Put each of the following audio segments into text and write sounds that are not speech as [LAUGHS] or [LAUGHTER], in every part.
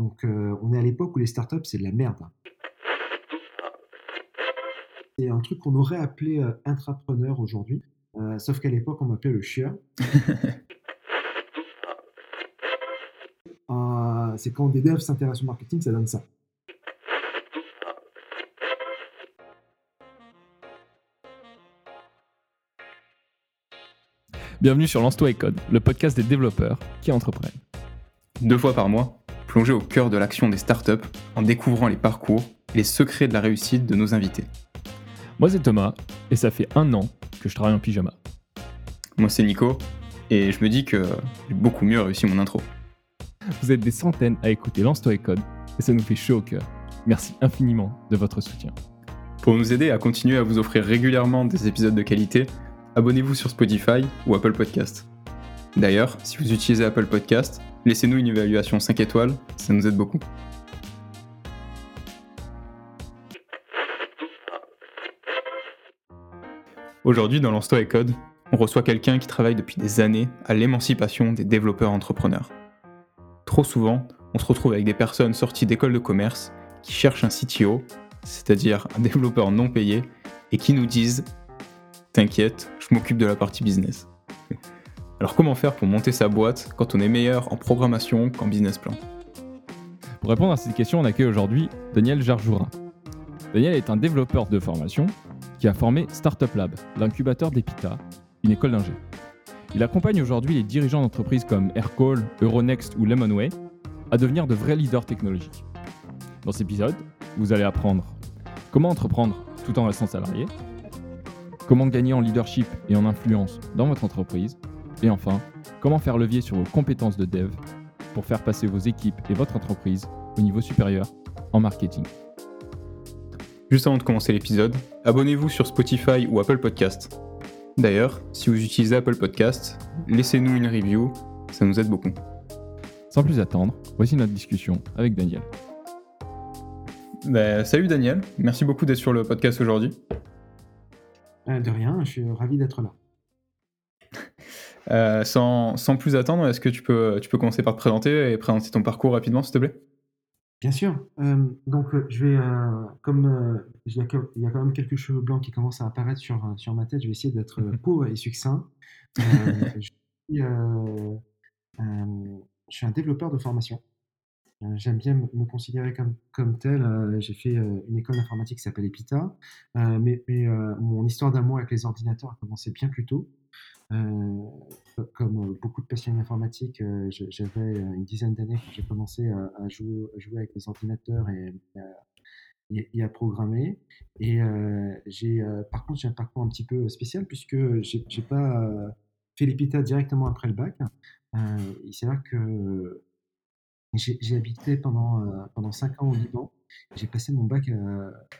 Donc, on est à l'époque où les startups, c'est de la merde. C'est un truc qu'on aurait appelé intrapreneur aujourd'hui, sauf qu'à l'époque, on m'appelait le chieur. [LAUGHS] c'est quand des devs s'intéressent au marketing, ça donne ça. Bienvenue sur Lance-toi et Code, le podcast des développeurs qui entreprennent. Deux fois par mois, plongez au cœur de l'action des startups en découvrant les parcours et les secrets de la réussite de nos invités. Moi c'est Thomas et ça fait un an que je travaille en pyjama. Moi c'est Nico et je me dis que j'ai beaucoup mieux réussi mon intro. Vous êtes des centaines à écouter Lance-toi et Code et ça nous fait chaud au cœur. Merci infiniment de votre soutien. Pour nous aider à continuer à vous offrir régulièrement des épisodes de qualité, abonnez-vous sur Spotify ou Apple Podcast. D'ailleurs, si vous utilisez Apple Podcast, laissez-nous une évaluation 5 étoiles, ça nous aide beaucoup. Aujourd'hui, dans Lance-toi et Code, on reçoit quelqu'un qui travaille depuis des années à l'émancipation des développeurs entrepreneurs. Trop souvent, on se retrouve avec des personnes sorties d'écoles de commerce qui cherchent un CTO, c'est-à-dire un développeur non payé, et qui nous disent T'inquiète, je m'occupe de la partie business. Alors comment faire pour monter sa boîte quand on est meilleur en programmation qu'en business plan? Pour répondre à cette question, on accueille aujourd'hui Daniel Jarjoura. Daniel est un développeur de formation qui a formé Startup Lab, l'incubateur d'Epita, une école d'ingé. Il accompagne aujourd'hui les dirigeants d'entreprises comme Aircall, Euronext ou Lemonway à devenir de vrais leaders technologiques. Dans cet épisode, vous allez apprendre comment entreprendre tout en restant salarié, comment gagner en leadership et en influence dans votre entreprise, et enfin, comment faire levier sur vos compétences de dev pour faire passer vos équipes et votre entreprise au niveau supérieur en marketing? Juste avant de commencer l'épisode, abonnez-vous sur Spotify ou Apple Podcast. D'ailleurs, si vous utilisez Apple Podcast, laissez-nous une review, ça nous aide beaucoup. Sans plus attendre, voici notre discussion avec Daniel. Bah, salut Daniel, merci beaucoup d'être sur le podcast aujourd'hui. Euh, de rien, je suis ravi d'être là. Euh, sans, plus attendre, est-ce que tu peux, tu peux commencer par te présenter et présenter ton parcours rapidement, s'il te plaît? Bien sûr. Euh, donc, je vais, comme il y, a, quand même quelques cheveux blancs qui commencent à apparaître sur, sur ma tête, je vais essayer d'être court et succinct. [LAUGHS] je, suis, je suis un développeur de formation. Euh, j'aime bien me considérer comme, comme tel. Euh, j'ai fait euh, une école d'informatique qui s'appelle EPITA, mais, mon histoire d'amour avec les ordinateurs a commencé bien plus tôt. Comme beaucoup de passionnés d'informatique, j'avais une dizaine d'années quand j'ai commencé à, jouer, avec les ordinateurs et, à programmer. Et j'ai, par contre, j'ai un parcours un petit peu spécial puisque j'ai, n'ai pas fait l'EPITA directement après le bac. il s'avère que j'ai habité pendant, euh, pendant 5 ans au Liban. J'ai passé mon bac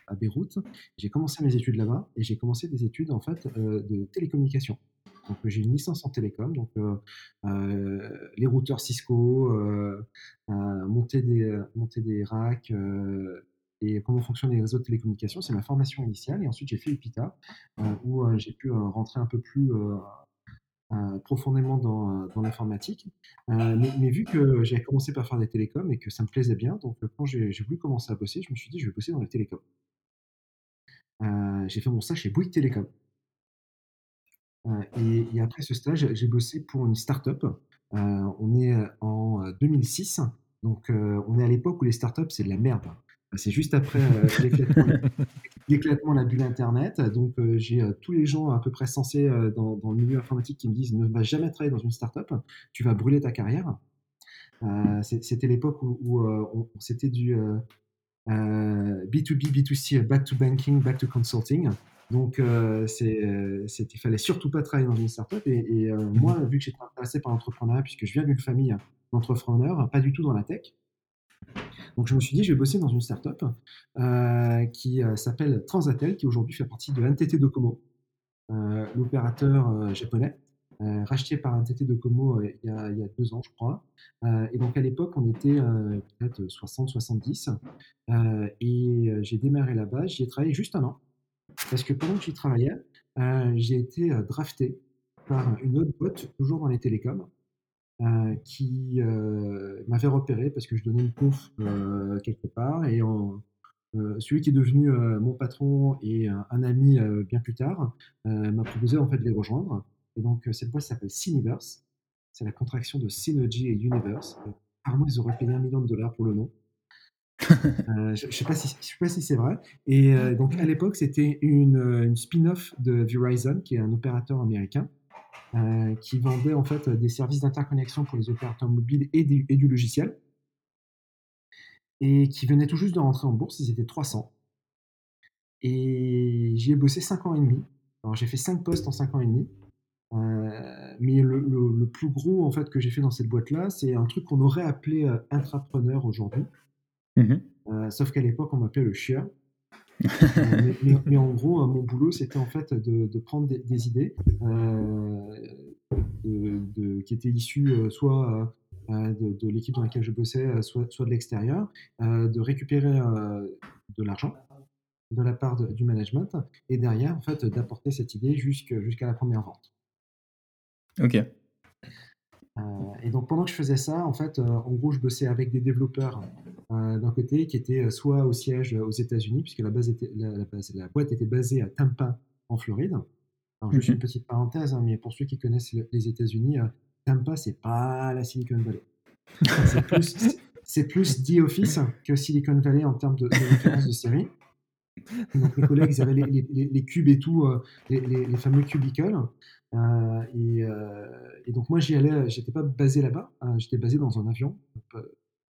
à, Beyrouth. J'ai commencé mes études là-bas et j'ai commencé des études en fait euh, de télécommunication. Donc j'ai une licence en télécom, donc euh, les routeurs Cisco, monter des monter des racks et comment fonctionnent les réseaux de télécommunication. C'est ma formation initiale et ensuite j'ai fait EPITA où j'ai pu rentrer un peu plus euh, profondément dans, euh, l'informatique. Euh, mais, vu que j'ai commencé par faire des télécoms et que ça me plaisait bien, donc quand j'ai voulu commencer à bosser, je me suis dit, je vais bosser dans les télécoms. j'ai fait mon stage chez Bouygues Télécom. Et, après ce stage, j'ai bossé pour une start-up. on est en 2006, donc on est à l'époque où les startups, c'est de la merde. C'est juste après [LAUGHS] l'éclatement de la bulle Internet. Donc, euh, j'ai euh, tous les gens à peu près sensés euh, dans, le milieu informatique qui me disent ne va jamais travailler dans une startup, tu vas brûler ta carrière. c'était l'époque où, c'était du B2B, B2C, back to banking, back to consulting. Donc, il fallait surtout pas travailler dans une startup. Et, et moi, vu que j'étais intéressé par l'entrepreneuriat, puisque je viens d'une famille d'entrepreneurs, pas du tout dans la tech, donc je me suis dit, je vais bosser dans une startup euh, qui euh, s'appelle Transatel, qui aujourd'hui fait partie de NTT Docomo, euh, l'opérateur euh, japonais, racheté par NTT Docomo il y, a, il y, a, deux ans, je crois. et donc à l'époque, on était peut-être 60-70. et j'ai démarré là-bas, j'y ai travaillé juste un an. Parce que pendant que j'y travaillais, j'ai été drafté par une autre boîte, toujours dans les télécoms, qui m'avait repéré parce que je donnais une conf quelque part et celui qui est devenu mon patron et un, ami bien plus tard m'a proposé en fait de les rejoindre. Et donc cette boîte s'appelle Cineverse. C'est la contraction de Synergy et Universe. Apparemment, ils auraient payé un million de dollars pour le nom. Euh, je ne sais pas si, c'est vrai. Et euh, donc à l'époque, c'était une, une spin-off de Verizon, qui est un opérateur américain, euh, qui vendait en fait des services d'interconnexion pour les opérateurs mobiles et du, logiciel, et qui venait tout juste de rentrer en bourse. Ils étaient 300. Et j'y ai bossé 5 ans et demi. Alors j'ai fait 5 postes en 5 ans et demi. mais le, plus gros en fait que j'ai fait dans cette boîte-là, c'est un truc qu'on aurait appelé intrapreneur aujourd'hui. Mmh euh, sauf qu'à l'époque, on m'appelait le chien. [LAUGHS] Euh, mais, en gros, euh, mon boulot, c'était en fait de, prendre des, idées qui étaient issues soit de, l'équipe dans laquelle je bossais, soit, de l'extérieur, de récupérer de l'argent de la part du management et derrière, en fait, d'apporter cette idée jusqu'à la première vente. Ok. Euh, et donc pendant que je faisais ça, en fait, euh, en gros, je bossais avec des développeurs euh, d'un côté qui étaient soit au siège aux États-Unis, puisque la, base était, la, boîte était basée à Tampa, en Floride. Alors, juste une mhm. petite parenthèse, hein, mais pour ceux qui connaissent les États-Unis, Tampa, c'est pas la Silicon Valley. [LAUGHS] C'est plus, The Office que Silicon Valley en termes de, de référence de série. Donc mes collègues, ils avaient les, cubes et tout, les, fameux cubicles. Euh, euh, et, donc moi j'y allais, j'étais pas basé là-bas, hein, j'étais basé dans un avion,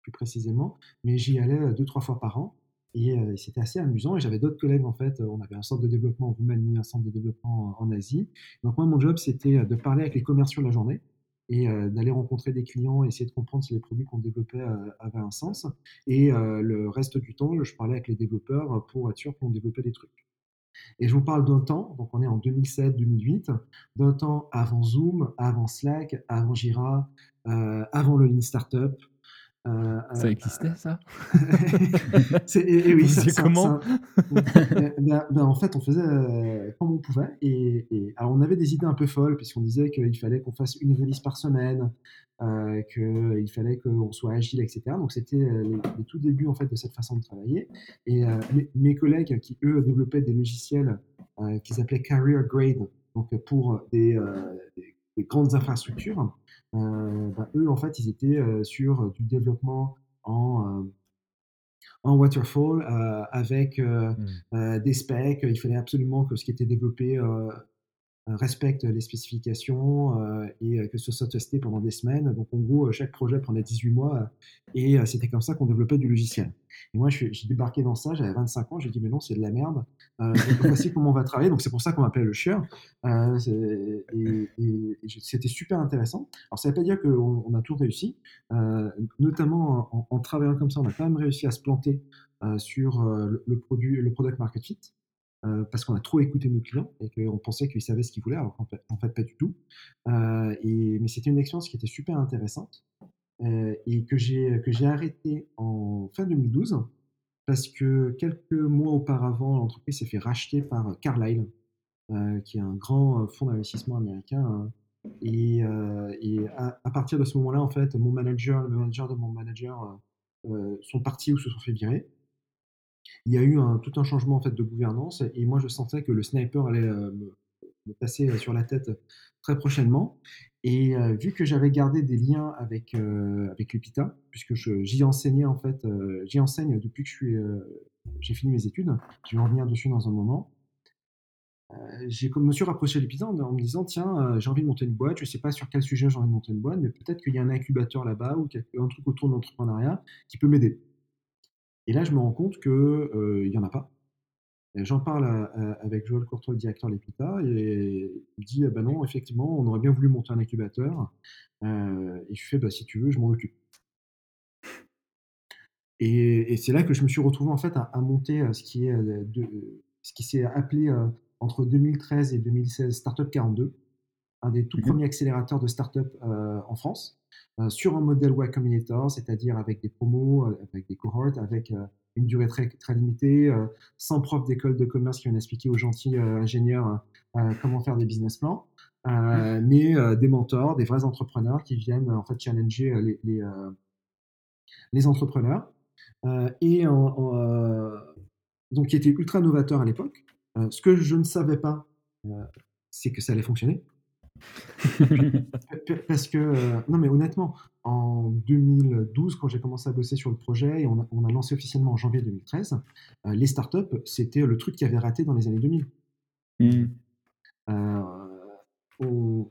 plus précisément, mais j'y allais deux trois fois par an. Et c'était assez amusant. Et j'avais d'autres collègues, en fait. On avait un centre de développement en Roumanie, un centre de développement en, Asie. Donc, moi, mon job, c'était de parler avec les commerciaux la journée et d'aller rencontrer des clients, essayer de comprendre si les produits qu'on développait avaient un sens. Et le reste du temps, je parlais avec les développeurs pour être sûr qu'on développait des trucs. Et je vous parle d'un temps, donc on est en 2007-2008, d'un temps avant Zoom, avant Slack, avant Jira, euh, avant le Lean Startup. Euh, ça euh, existait, ça [LAUGHS] et, oui, c'est comment ben, [LAUGHS] ben, ben, En fait, on faisait comme on pouvait. Et, alors, on avait des idées un peu folles, puisqu'on disait qu'il fallait qu'on fasse une release par semaine, euh, qu'il fallait qu'on soit agile, etc. Donc c'était euh, les, tout débuts en fait de cette façon de travailler. Et euh, mes, collègues qui eux développaient des logiciels qu'ils appelaient career grade, donc pour des, grandes infrastructures, ben, eux en fait ils étaient sur du développement en en waterfall avec mmh. des specs. Il fallait absolument que ce qui était développé euh, respecte les spécifications euh, et euh, que ce soit testé pendant des semaines. Donc en gros, chaque projet prenait 18 mois et c'était comme ça qu'on développait du logiciel. Et moi, j'ai débarqué dans ça, j'avais 25 ans, j'ai dit mais non, c'est de la merde. Euh, voici comment on va travailler. Donc c'est pour ça qu'on m'appelle le chien. et, c'était super intéressant. Alors ça ne veut pas dire qu'on a tout réussi. notamment en, travaillant comme ça, on a quand même réussi à se planter sur le, produit, le product market fit. Euh, parce qu'on a trop écouté nos clients et qu'on pensait qu'ils savaient ce qu'ils voulaient, alors qu'en fait, pas du tout. Euh, mais c'était une expérience qui était super intéressante euh, et que j'ai arrêté en fin 2012 parce que quelques mois auparavant, l'entreprise s'est fait racheter par Carlyle, qui est un grand fonds d'investissement américain. Hein. et, à, partir de ce moment-là, en fait, mon manager, le manager de mon manager sont partis ou se sont fait virer il y a eu un, tout un changement en fait de gouvernance et moi je sentais que le sniper allait euh, me, passer euh, sur la tête très prochainement. Et euh, vu que j'avais gardé des liens avec, avec l'UPITA, puisque j'y enseignais en fait, j'y enseigne depuis que je suis, j'ai fini mes études, je vais en revenir dessus dans un moment. j'ai me suis rapproché de l'UPITA en, me disant tiens, j'ai envie de monter une boîte, je sais pas sur quel sujet j'ai envie de monter une boîte, mais peut-être qu'il y a un incubateur là-bas ou un truc autour de l'entrepreneuriat qui peut m'aider. Et là, je me rends compte qu'il euh, n'y en a pas. J'en parle avec Joël Courtois, le directeur de l'EPITA, et il me dit ben non, effectivement, on aurait bien voulu monter un incubateur. Euh, et je fais bah, si tu veux, je m'en occupe. Et, c'est là que je me suis retrouvé en fait à, monter euh, ce qui est ce qui s'est appelé entre 2013 et 2016 Startup 42, un des tout mmh premiers accélérateurs de startup en France. Euh, sur un modèle Y Combinator, c'est-à-dire avec des promos, euh, avec des cohorts, avec euh, une durée très, très limitée, sans prof d'école de commerce qui viennent expliquer aux gentils ingénieurs comment faire des business plans. mais des mentors, des vrais entrepreneurs qui viennent en fait challenger les, les, les entrepreneurs. et donc qui était ultra novateur à l'époque. ce que je ne savais pas, c'est que ça allait fonctionner. Parce que, euh, non mais honnêtement, en 2012, quand j'ai commencé à bosser sur le projet et on a, lancé officiellement en janvier 2013, euh, les startups, c'était le truc qui avait raté dans les années 2000. Mmh. Euh,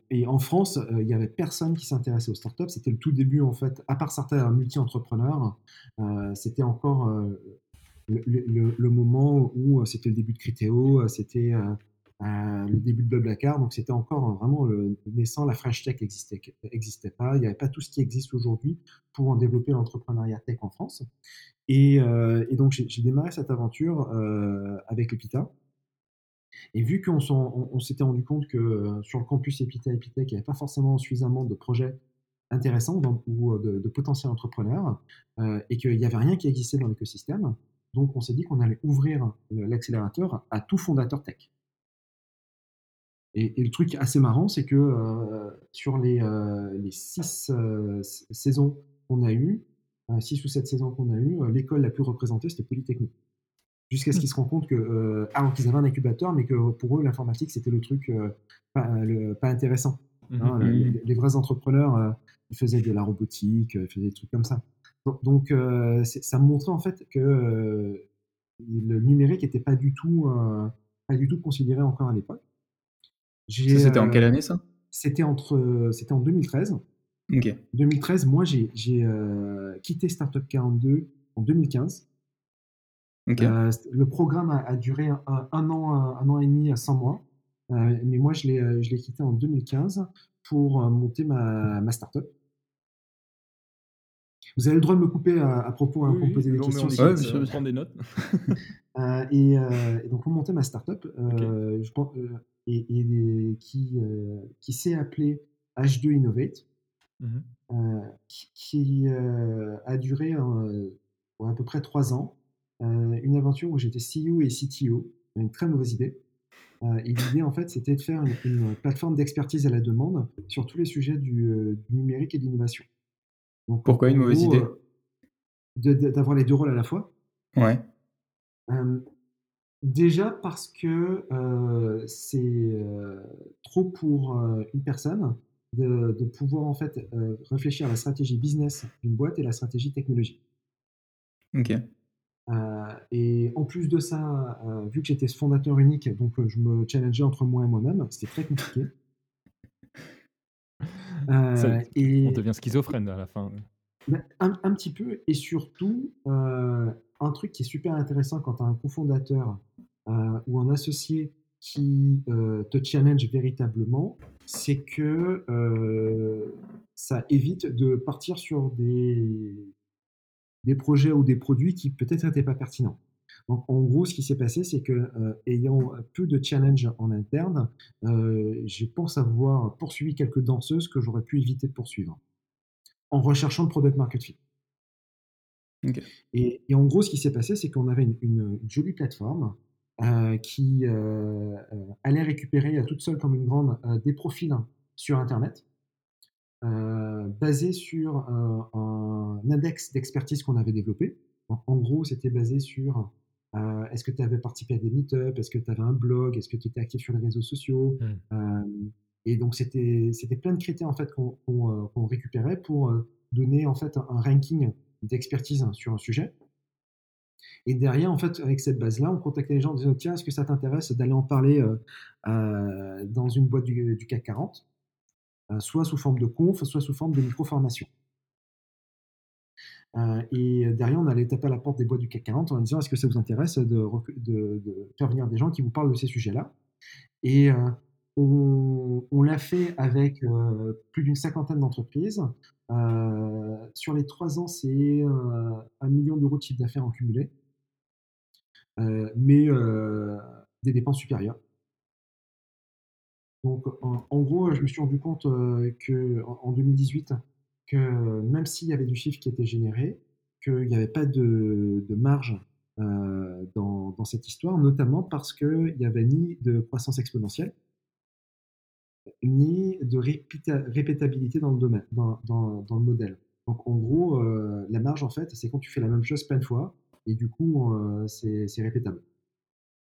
et en France, il n'y avait personne qui s'intéressait aux startups. C'était le tout début, en fait, à part certains multi-entrepreneurs, c'était encore le, le, moment où c'était le début de Criteo, c'était le début de Blablacar. Donc, c'était encore vraiment le naissant. La French Tech n'existait existait pas. Il n'y avait pas tout ce qui existe aujourd'hui pour en développer l'entrepreneuriat tech en France. Et, euh, donc, j'ai démarré cette aventure euh, avec Epita. Et vu qu'on on, s'était rendu compte que euh, sur le campus Epita Epitech, il n'y avait pas forcément suffisamment de projets intéressants ou de, potentiels entrepreneurs et qu'il n'y avait rien qui existait dans l'écosystème, donc on s'est dit qu'on allait ouvrir l'accélérateur à tout fondateur tech. Et, le truc assez marrant, c'est que euh, sur les, euh, les six euh, saisons qu'on a eues, six ou sept saisons qu'on a eues, l'école la plus représentée, c'était Polytechnique. Jusqu'à ce qu'ils se rendent compte que, alors qu'ils avaient un incubateur, mais que pour eux, l'informatique, c'était le truc pas, pas, intéressant. Mmh hein, mmh les, vrais entrepreneurs, ils faisaient de la robotique, ils faisaient des trucs comme ça. Donc, ça montrait en fait que le numérique n'était pas du tout, pas du tout considéré encore à l'époque. C'était en quelle année ça? C'était entre, c'était en 2013. Ok. 2013, moi j'ai euh, quitté Startup 42 en 2015. Euh, le programme a, duré un, an, un, an et demi, 100 mois. Euh, mais moi, je l'ai quitté en 2015 pour monter ma, ma startup. Vous avez le droit de me couper à, propos hein, pour poser des questions. Ouais, je prendre des notes. et, donc, pour monter ma startup, je et, qui, euh, qui s'est appelé H2 Innovate, mmh euh, qui, euh, a duré à peu près trois ans. une aventure où j'étais CEO et CTO, une très mauvaise idée. et l'idée, en fait, c'était de faire une, plateforme d'expertise à la demande sur tous les sujets du, numérique et de l'innovation. Pourquoi une mauvaise idée? D'avoir les deux rôles à la fois. Ouais. Déjà parce que euh, c'est euh, trop pour euh, une personne de, pouvoir en fait réfléchir à la stratégie business d'une boîte et la stratégie technologique. Ok. et en plus de ça, vu que j'étais fondateur unique, donc je me challengeais entre moi et moi-même, c'était très compliqué. [LAUGHS] et... On devient schizophrène à la fin. Un, petit peu, et surtout, un truc qui est super intéressant quand tu as un cofondateur euh, ou un associé qui euh, te challenge véritablement, c'est que euh, ça évite de partir sur des, des projets ou des produits qui peut-être n'étaient pas pertinents. Donc, en gros, ce qui s'est passé, c'est que, ayant peu de challenge en interne, je pense avoir poursuivi quelques danseuses que j'aurais pu éviter de poursuivre en recherchant le product market fit. Et, en gros, ce qui s'est passé, c'est qu'on avait une, jolie plateforme euh, qui euh, euh, allait récupérer toute seule comme une grande des profils sur Internet, basés sur un index d'expertise qu'on avait développé. En, gros, c'était basé sur est-ce que tu avais participé à des meet-ups, est-ce que tu avais un blog, est-ce que tu étais actif sur les réseaux sociaux. Mmh. Et donc, c'était plein de critères en fait, qu'on récupérait pour donner en fait un ranking d'expertise sur un sujet. Et derrière, en fait, avec cette base-là, on contactait les gens en disant Tiens, est-ce que ça t'intéresse d'aller en parler euh, euh, dans une boîte du, CAC 40 euh, Soit sous forme de conf, soit sous forme de micro-formation. et derrière, on allait taper à la porte des boîtes du CAC 40 en disant Est-ce que ça vous intéresse de, de, faire venir des gens qui vous parlent de ces sujets-là? Et on, l'a fait avec plus d'une cinquantaine d'entreprises. sur les trois ans, c'est un million d'euros de chiffre d'affaires en cumulé, mais des dépenses supérieures. Donc, en, gros, je me suis rendu compte que en, 2018, que même s'il y avait du chiffre qui était généré, qu'il n'y avait pas de, marge dans, dans, cette histoire, notamment parce qu'il n'y avait ni de croissance exponentielle, ni de répétabilité dans le domaine, dans, dans, dans, le modèle. Donc en gros, la marge, en fait, c'est quand tu fais la même chose plein de fois, et du coup, c'est répétable.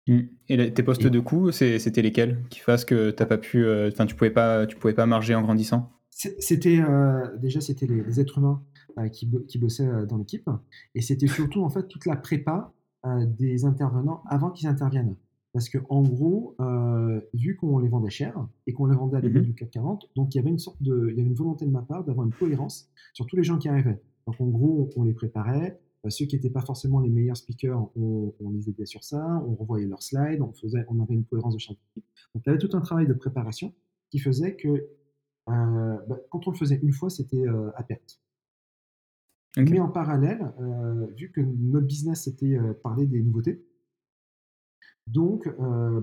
Mmh. Et tes postes de coût, c'était lesquels qui fassent que t'as pas pu, enfin, tu pouvais pas, tu pouvais pas marger en grandissant? C'était déjà c'était les, êtres humains qui, qui, bossaient dans l'équipe, et c'était surtout en fait toute la prépa des intervenants avant qu'ils interviennent. Parce que en gros, vu qu'on les vendait cher et qu'on les vendait à l'époque mmh du CAC 40, donc il y avait une sorte de, il y avait une volonté de ma part d'avoir une cohérence sur tous les gens qui arrivaient. Donc en gros, on les préparait, euh, ceux qui n'étaient pas forcément les meilleurs speakers, on, les aidait sur ça, on revoyait leurs slides, on, faisait, on avait une cohérence de chaque équipe. Donc, il y avait tout un travail de préparation qui faisait que euh, bah, quand on le faisait une fois, c'était euh, à perte. Mais en parallèle, vu que notre business c'était parler des nouveautés, donc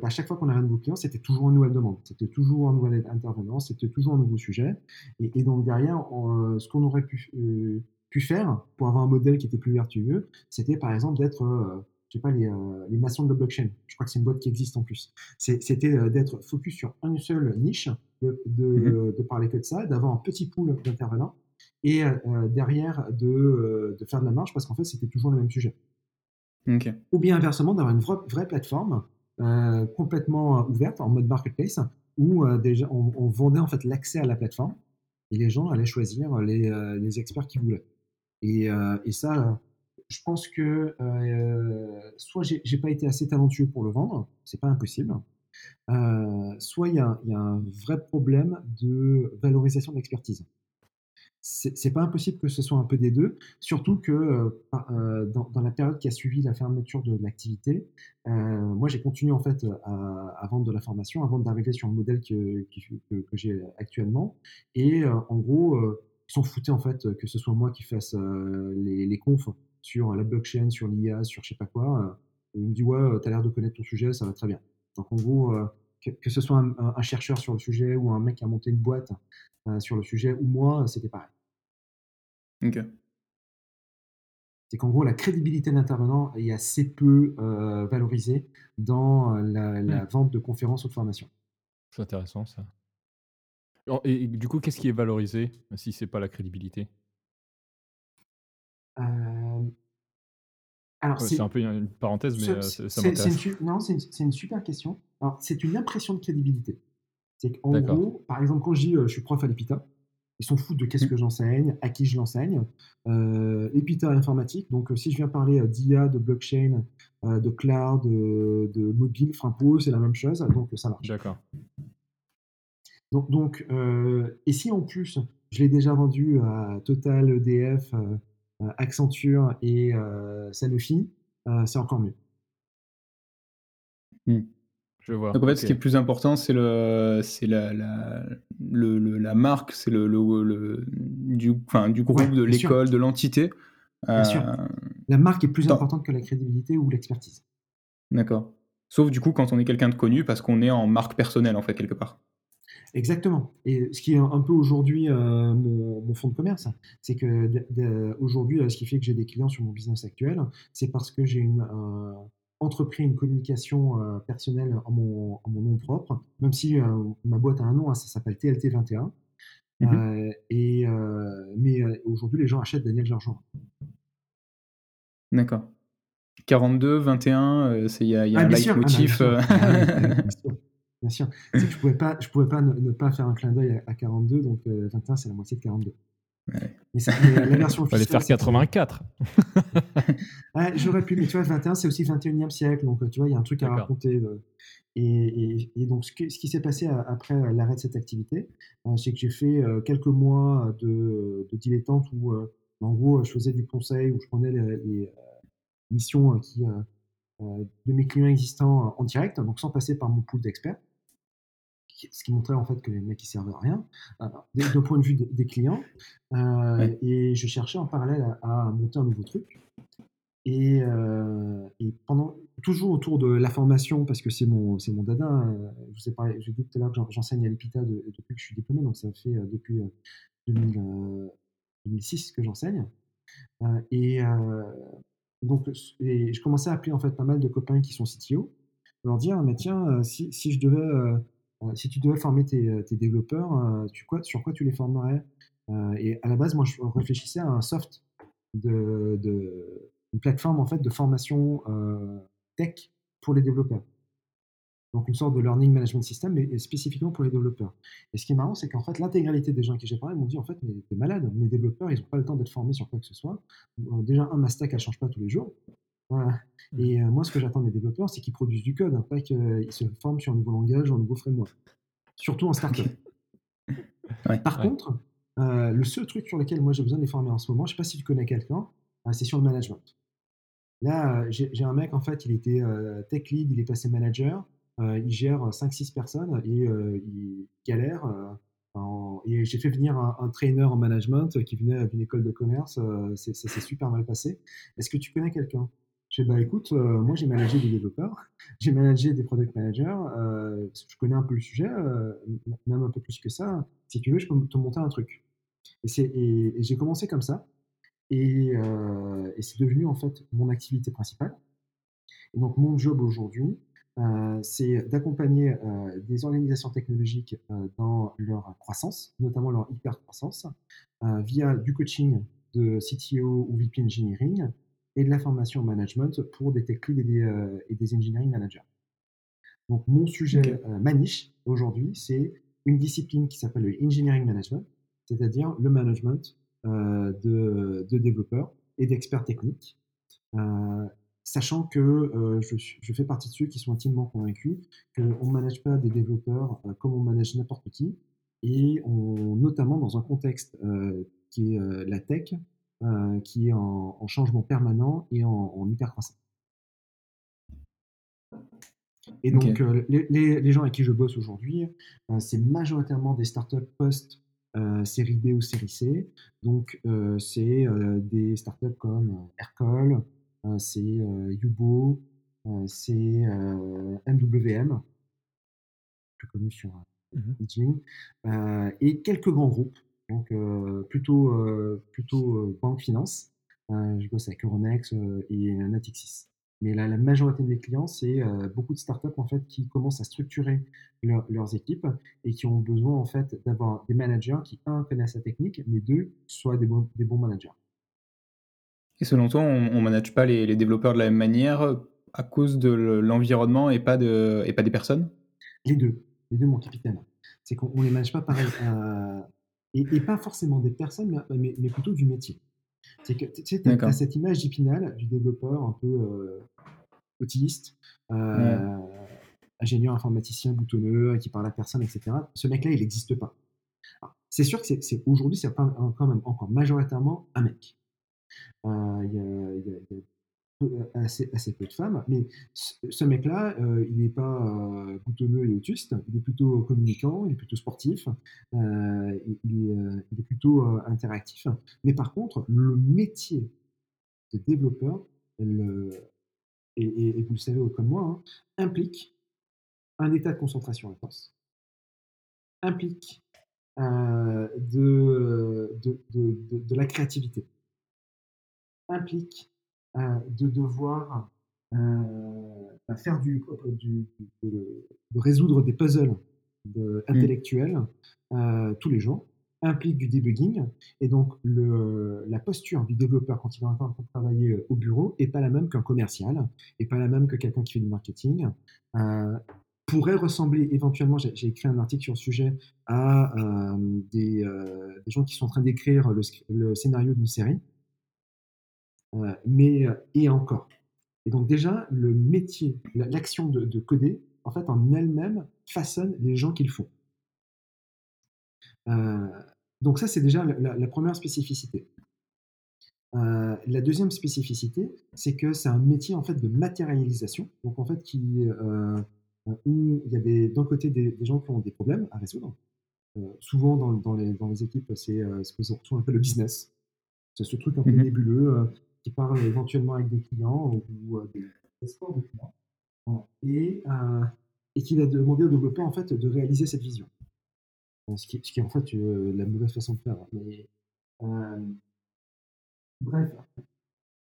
bah, chaque fois qu'on avait un nouveau client, c'était toujours une nouvelle demande, c'était toujours un nouvel intervenant, c'était toujours un nouveau sujet. Et, donc derrière, ce qu'on aurait pu pu faire pour avoir un modèle qui était plus vertueux, c'était par exemple d'être, euh, je sais pas, les, euh, les, maçons de la blockchain. Je crois que c'est une boîte qui existe en plus. C'était euh, d'être focus sur une seule niche, de, de, mmh parler que de ça, d'avoir un petit pool d'intervenants et derrière de, de, faire de la marge parce qu'en fait c'était toujours le même sujet. Ou bien inversement d'avoir une vraie, plateforme complètement ouverte en mode marketplace où déjà on, vendait en fait l'accès à la plateforme et les gens allaient choisir les, experts qu'ils voulaient. Et, euh, ça, je pense que euh, soit j'ai pas été assez talentueux pour le vendre, c'est pas impossible. Euh, soit il y, a un vrai problème de valorisation de l'expertise. C'est pas impossible que ce soit un peu des deux, surtout que euh, dans, dans, la période qui a suivi la fermeture de, l'activité, euh, moi j'ai continué en fait à, vendre de la formation avant d'arriver sur le modèle que, que, j'ai actuellement. Et en gros, ils s'en foutaient en fait que ce soit moi qui fasse euh, les, les, confs sur la blockchain, sur l'IA, sur je sais pas quoi. Euh, ils me dit ouais, tu as l'air de connaître ton sujet, ça va très bien. Donc en gros, euh, que, ce soit un, chercheur sur le sujet ou un mec qui a monté une boîte sur le sujet ou moi, c'était pareil. Ok. C'est qu'en gros, la crédibilité d'intervenant est assez peu valorisée dans la, la mmh. vente de conférences ou de formations. C'est intéressant ça. Et, du coup, qu'est-ce qui est valorisé si c'est pas la crédibilité? Alors c'est un peu une parenthèse, mais ça m'intéresse. non, c'est une, une, super question. c'est une impression de crédibilité. C'est qu'en gros, par exemple, quand je dis je suis prof à l'EPITA, ils sont fous de qu'est-ce mmh. que j'enseigne, à qui je l'enseigne. Euh, EPITA informatique, donc si je viens parler d'IA, de blockchain, de cloud, de, de mobile, enfin pour c'est la même chose, donc ça marche. D'accord. Donc, donc euh, et si en plus, je l'ai déjà vendu à Total, EDF, euh, euh, Accenture et Sanofi, c'est encore mieux. Mmh. Je vois. Donc en fait, ce qui est plus important, c'est le, c'est la, la, le, la marque, c'est le, le, du, enfin, du groupe, de l'école, de l'entité. Bien sûr. La marque est plus importante que la crédibilité ou l'expertise. D'accord. Sauf du coup quand on est quelqu'un de connu parce qu'on est en marque personnelle en fait quelque part. Exactement. Et ce qui est un peu aujourd'hui euh, mon, mon, fonds de commerce, c'est que aujourd'hui, ce qui fait que j'ai des clients sur mon business actuel, c'est parce que j'ai euh, entrepris une communication euh, personnelle en mon, en mon, nom propre, même si ma boîte a un nom, hein, ça s'appelle TLT21. Mmh et, mais aujourd'hui, les gens achètent Daniel Georgeon. D'accord. 42, 21, il y a, y a ah, un leitmotiv. Ah, Bien sûr. Je pouvais pas, je pouvais pas ne, pas faire un clin d'œil à, 42, donc 21 euh, c'est la moitié de 42. Ouais. Mais, la version officielle. [LAUGHS] Fallait faire 84. [LAUGHS] ouais, J'aurais pu, mais tu vois, 21 c'est aussi 21e siècle, donc tu vois, il y a un truc à raconter. Et, et, donc ce, ce qui s'est passé après l'arrêt de cette activité, euh, c'est que j'ai fait euh, quelques mois de, de dilettante où, en gros, je faisais du conseil, où je prenais les, les missions qui de mes clients existants en direct, donc sans passer par mon pool d'experts ce qui montrait en fait que les mecs ils servaient à rien euh, d'un point de vue des clients. Euh, et je cherchais en parallèle à, monter un nouveau truc. Et, euh, et, pendant toujours autour de la formation, parce que c'est mon c'est mon dada. Hein, je vous ai parlé, j'ai dit tout à l'heure que j'enseigne à l'EPITA depuis que je suis diplômé, donc ça fait depuis 2006 que j'enseigne. et donc et je commençais à appeler en fait pas mal de copains qui sont CTO, leur dire mais tiens si, si je devais si tu devais former tes, développeurs, tu, quoi, sur quoi tu les formerais Et à la base, moi, je réfléchissais à un soft, une plateforme en fait de formation tech pour les développeurs. Donc une sorte de learning management system, mais spécifiquement pour les développeurs. Et ce qui est marrant, c'est qu'en fait, l'intégralité des gens qui j'ai parlé m'ont dit, en fait, mais t'es malade, mes développeurs, ils n'ont pas le temps d'être formés sur quoi que ce soit. déjà, un, ma stack, elle change pas tous les jours. Mmh. Et euh, moi, ce que j'attends de mes développeurs, c'est qu'ils produisent du code, pas qu'ils se forment sur un nouveau langage ou un nouveau framework. Surtout en startup. Par contre, euh, le seul truc sur lequel moi j'ai besoin de les former en ce moment, je ne sais pas si tu connais quelqu'un, euh, c'est sur le management. Là, j'ai un mec, en fait, il était tech lead, il est passé manager. Il gère 5-6 personnes et il galère. Et j'ai fait venir un, trainer en management qui venait d'une école de commerce. ça s'est super mal passé. Est-ce que tu connais quelqu'un? Bah écoute, moi j'ai managé des développeurs, [LAUGHS] j'ai managé des product managers, je connais un peu le sujet, même un peu plus que ça. Si tu veux, je peux te monter un truc. Et, et, j'ai commencé comme ça, et, et c'est devenu en fait mon activité principale. Et donc mon job aujourd'hui, euh, c'est d'accompagner euh, des organisations technologiques euh, dans leur croissance, notamment leur hyper-croissance, via du coaching de CTO ou VP Engineering et de la formation management pour des tech leads et des, engineering managers. Donc, mon sujet, ma niche aujourd'hui, c'est une discipline qui s'appelle le engineering management, c'est-à-dire le management de, de, développeurs et d'experts techniques sachant que euh, je, fais partie de ceux qui sont intimement convaincus qu'on ne manage pas des développeurs euh, comme on manage n'importe qui, et on, notamment dans un contexte euh, qui est la tech, qui est en, changement permanent et en, hyper croissance. Et donc, les, gens avec qui je bosse aujourd'hui, c'est majoritairement des startups post série B ou série C. Donc, c'est des startups comme Aircall, euh, c'est Yubo, euh, c'est MWM, euh, plus connu sur LinkedIn, mmh et quelques grands groupes, donc plutôt, plutôt banque finance. je bosse avec Euronext et Natixis. Mais la, la, majorité de mes clients, c'est beaucoup de startups en fait qui commencent à structurer leurs équipes et qui ont besoin en fait d'avoir des managers qui un connaissent la technique, mais deux soient des bons, des bons managers. Et selon toi, on ne manage pas les, développeurs de la même manière à cause de l'environnement et, pas de, et pas des personnes? Les deux. Les deux, mon capitaine. C'est qu'on ne les manage pas pareil. Euh, et, pas forcément des personnes, mais, mais, plutôt du métier. C'est que tu as, cette image d'Ipinal, du développeur un peu euh, autiste, euh, ingénieur informaticien boutonneux, qui parle à personne, etc. Ce mec-là, il n'existe pas. C'est sûr que c'est aujourd'hui, c'est quand même encore majoritairement un mec. Euh, il y a, assez, assez, peu de femmes, mais ce, mec-là, euh, il n'est pas euh, et autiste, il est plutôt communicant, il est plutôt sportif, il, est, plutôt interactif. Mais par contre, le métier de développeur, et, vous le savez comme moi, hein, implique un état de concentration intense, implique de, la créativité, implique euh, de devoir euh, bah, faire du, de, résoudre des puzzles mmh. intellectuels euh, tous les jours, implique du debugging, et donc le, la posture du développeur quand il est en train de travailler au bureau est pas la même qu'un commercial, et pas la même que quelqu'un qui fait du marketing. pourrait ressembler éventuellement, j'ai écrit un article sur le sujet, à des, des, gens qui sont en train d'écrire le, scénario d'une série. Euh, mais euh, et encore. Et donc déjà, le métier, l'action de, coder, en fait, en elle-même, façonne les gens qui le font. Euh, donc ça, c'est déjà la, première spécificité. la deuxième spécificité, c'est que c'est un métier en fait de matérialisation. Donc en fait, qui, où il y a d'un côté des, gens qui ont des problèmes à résoudre. souvent dans, les, dans, les, équipes, c'est ce que on appelle le business. C'est ce truc un peu mmh nébuleux qui parle éventuellement avec des clients ou euh, des espoirs de clients, et, euh, et qui va demander au développeur en fait, de réaliser cette vision. Ce qui, est en fait euh, la mauvaise façon de faire. Mais, bref,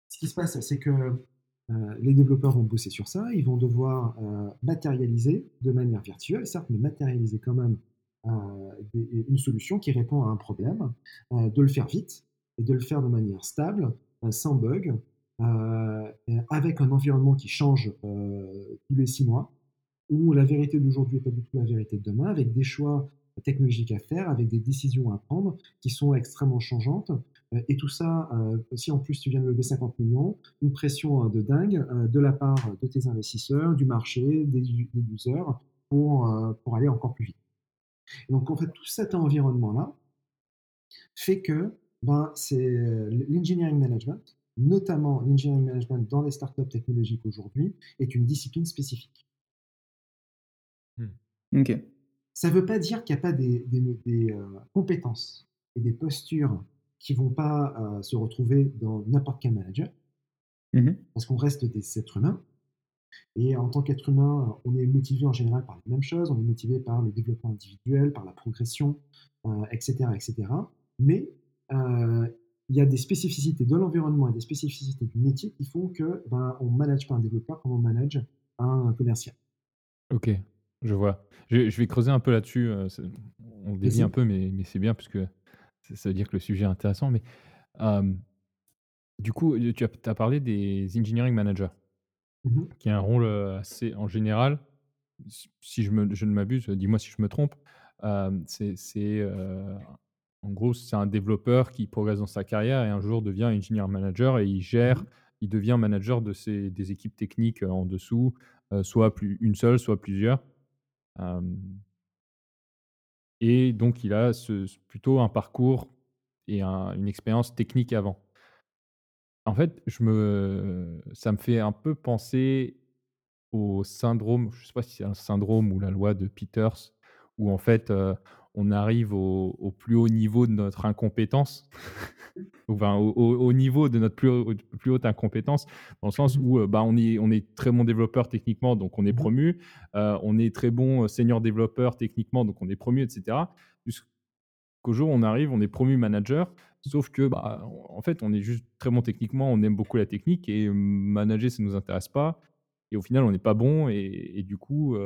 ce qui se passe, c'est que les développeurs vont bosser sur ça, ils vont devoir matérialiser de manière virtuelle, certes, mais matérialiser quand même une solution qui répond à un problème, de le faire vite et de le faire de manière stable, sans bug, avec un environnement qui change tous les six mois, où la vérité d'aujourd'hui n'est pas du tout la vérité de demain, avec des choix technologiques à faire, avec des décisions à prendre qui sont extrêmement changeantes. Euh, et tout ça, euh, si en plus tu viens de lever 50 millions, une pression euh, de dingue de la part de tes investisseurs, du marché, des, users, pour, pour aller encore plus vite. donc en fait, tout cet environnement-là fait que ben, c'est l'engineering management, notamment l'engineering management dans les startups technologiques aujourd'hui, est une discipline spécifique. Hmm. Ok. Ça ne veut pas dire qu'il n'y a pas des, euh, compétences et des postures qui ne vont pas euh, se retrouver dans n'importe quel manager, mmh parce qu'on reste des êtres humains. Et en tant qu'être humain, on est motivé en général par les mêmes choses, on est motivé par le développement individuel, par la progression, etc., euh, etc. Mais il y a des spécificités de l'environnement et des spécificités du métier qui font que ben, on ne manage pas un développeur comme on manage un commercial. Ok, je vois. Je, vais creuser un peu là-dessus. Euh, on dévie un peu, mais, c'est bien puisque ça veut dire que le sujet est intéressant. Mais du coup, tu as, parlé des engineering managers, mmh qui a un rôle euh, assez en général. Si je, me, je ne m'abuse, dis-moi si je me trompe. c'est euh, en gros, c'est un développeur qui progresse dans sa carrière et un jour devient engineer manager et il gère, mmh il devient manager de ses, des équipes techniques en dessous, soit plus, une seule, soit plusieurs et donc il a ce plutôt un parcours et une expérience technique avant. En fait, je me ça me fait un peu penser au syndrome, je ne sais pas si c'est un syndrome ou la loi de Peters, où en fait, on arrive au plus haut niveau de notre incompétence. [LAUGHS] enfin, au, niveau de notre plus, plus, haute incompétence, dans le sens où euh, bah, on, est, on est très bon développeur techniquement, donc on est mmh promu, euh, on est très bon euh, senior développeur techniquement, donc on est promu, etc. Jusqu'au jour où on arrive, on est promu manager, sauf que, bah, en fait, on est juste très bon techniquement, on aime beaucoup la technique, et manager, ça ne nous intéresse pas, et au final, on n'est pas bon, et, du coup,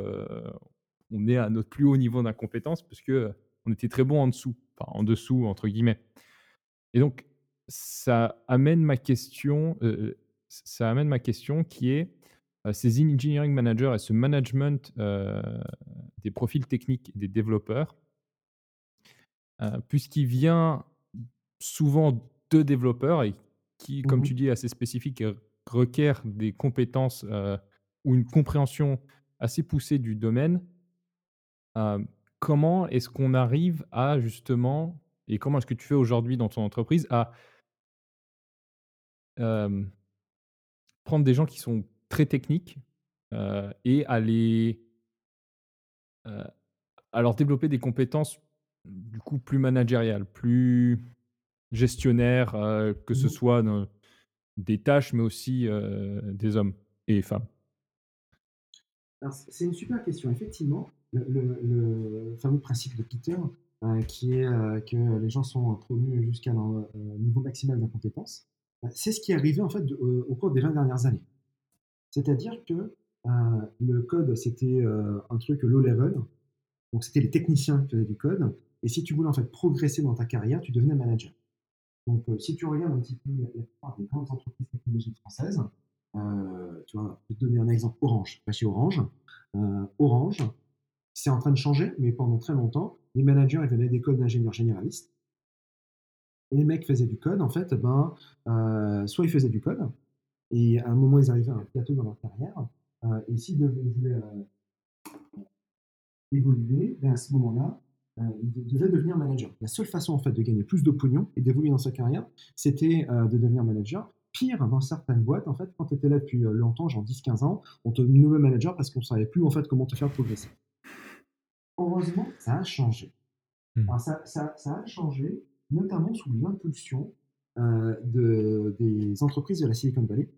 on est à notre plus haut niveau d'incompétence, parce que on était très bon en dessous, enfin en dessous, entre guillemets. Et donc, ça amène ma question, ça amène ma question qui est ces engineering managers et ce management des profils techniques des développeurs, puisqu'il vient souvent de développeurs et qui, comme mmh tu dis, est assez spécifique et requiert des compétences ou une compréhension assez poussée du domaine, comment est-ce qu'on arrive à justement, et comment est-ce que tu fais aujourd'hui dans ton entreprise, à prendre des gens qui sont très techniques et à les à leur développer des compétences du coup plus managériales, plus gestionnaires, que ce mmh soit des tâches, mais aussi des hommes et femmes. C'est une super question. Effectivement, le, fameux principe de Peter, qui est que les gens sont promus jusqu'à leur niveau maximal d'incompétence, c'est ce qui est arrivé en fait euh, au cours des 20 dernières années. C'est-à-dire que euh, le code, c'était euh, un truc low level, donc c'était les techniciens qui faisaient du code, et si tu voulais en fait progresser dans ta carrière, tu devenais manager. Donc si tu regardes un petit peu la plupart des grandes entreprises technologiques françaises, tu vois, je vais te donner un exemple Orange. chez Orange, Orange, c'est en train de changer, mais pendant très longtemps, les managers ils venaient d'écoles d'ingénieurs généralistes et les mecs faisaient du code, en fait, ben, euh, soit ils faisaient du code, et à un moment, ils arrivaient à un plateau dans leur carrière, euh, et s'ils voulaient euh, évoluer, ben, à ce moment-là, ils devaient devenir manager. La seule façon, en fait, de gagner plus de pognon et d'évoluer dans sa carrière, c'était de devenir manager. Pire, dans certaines boîtes, en fait, quand tu étais là depuis longtemps, genre 10-15 ans, on te nommait manager parce qu'on ne savait plus, en fait, comment te faire progresser. Heureusement, ça a changé. Mmh. Alors, ça, ça, ça a changé notamment sous l'impulsion euh, de, des entreprises de la Silicon Valley,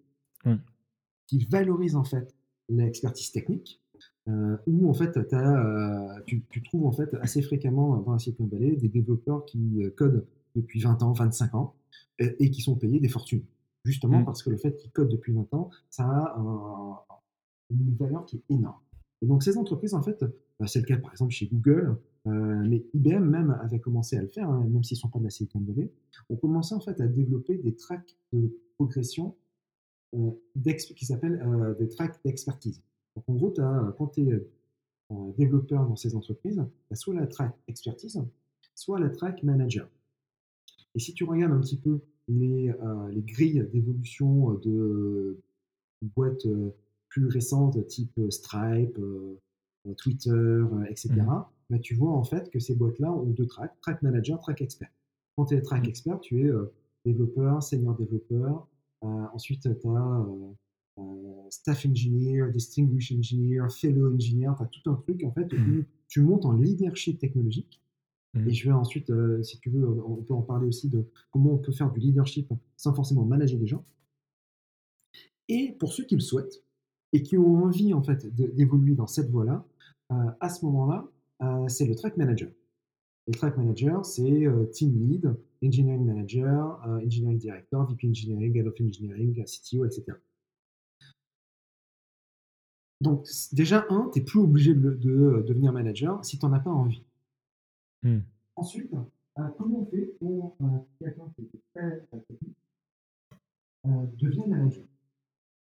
qui valorisent en fait l'expertise technique, euh, où en fait as, euh, tu, tu, trouves en fait assez fréquemment dans la Silicon Valley des développeurs qui codent depuis 20 ans, 25 ans, et, qui sont payés des fortunes. Justement Mm. parce que le fait qu'ils codent depuis 20 ans, ça a un- une valeur qui est énorme. Et donc ces entreprises, en fait, bah, c'est le cas par exemple chez Google, euh, mais IBM même avait commencé à le faire, hein, même s'ils ne sont pas de la Silicon Valley, ont commencé en fait à développer des tracks de progression euh, qui s'appellent euh, des tracks d'expertise. Donc en gros, quand tu es développeur dans ces entreprises, tu as soit la track expertise, soit la track manager. Et si tu regardes un petit peu les, les grilles d'évolution de boîtes plus récentes, type euh, Stripe, euh, euh, Twitter, etc., Mhm. bah, tu vois en fait que ces boîtes-là ont deux tracks, track manager, track expert. Quand tu es track Mhm. expert, tu es développeur, senior développeur, ensuite tu as staff engineer, distinguished engineer, fellow engineer, tu as tout un truc en fait Mhm. où tu montes en leadership technologique. Et je vais ensuite, euh, si tu veux, on peut en parler aussi de comment on peut faire du leadership sans forcément manager des gens. Et pour ceux qui le souhaitent et qui ont envie en fait d'évoluer dans cette voie-là, euh, à ce moment-là, euh, c'est le track manager. Et le track manager, c'est euh, team lead, engineering manager, engineering director, VP engineering, head of engineering, CTO, etc. Donc déjà, un, tu n'es plus obligé de, de, devenir manager si tu n'en as pas envie. Hmm. Ensuite, comment on fait pour quelqu'un qui est très euh, devient manager?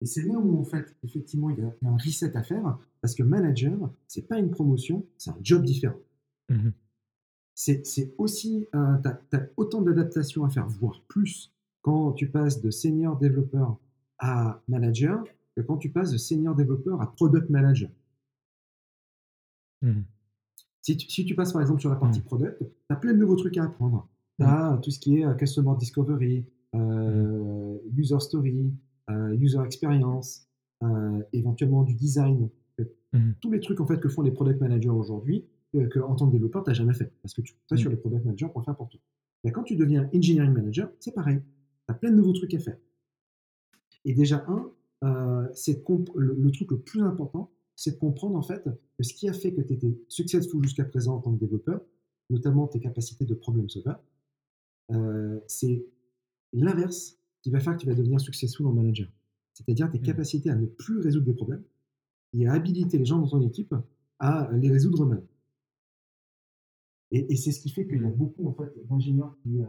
Et c'est là où, en fait, effectivement, il y, a, un reset à faire, parce que manager, c'est pas une promotion, c'est un job différent. Mhm. C'est aussi, tu as, autant d'adaptations à faire, voire plus, quand tu passes de senior développeur à manager, que quand tu passes de senior développeur à product manager. Mhm. Si tu, si tu passes par exemple sur la partie Mm. product, tu as plein de nouveaux trucs à apprendre. Tu as tout ce qui est euh, customer discovery, euh, user story, euh, user experience, euh, éventuellement du design. Mhm. Tous les trucs en fait que font les product managers aujourd'hui, euh, que en tant que développeur, tu n'as jamais fait. Parce que tu es Mm. sur les product managers pour le faire pour toi. Mais quand tu deviens engineering manager, c'est pareil. Tu as plein de nouveaux trucs à faire. Et déjà, un, euh, c'est le, le truc le plus important, c'est de comprendre en fait que ce qui a fait que tu étais successful jusqu'à présent en tant que développeur, notamment tes capacités de problem solver, euh, c'est l'inverse qui va faire que tu vas devenir successful en manager. C'est-à-dire tes Mm. capacités à ne plus résoudre des problèmes et à habiliter les gens dans ton équipe à les résoudre eux-mêmes. Et, et c'est ce qui fait qu'il y a beaucoup en fait, d'ingénieurs qui euh,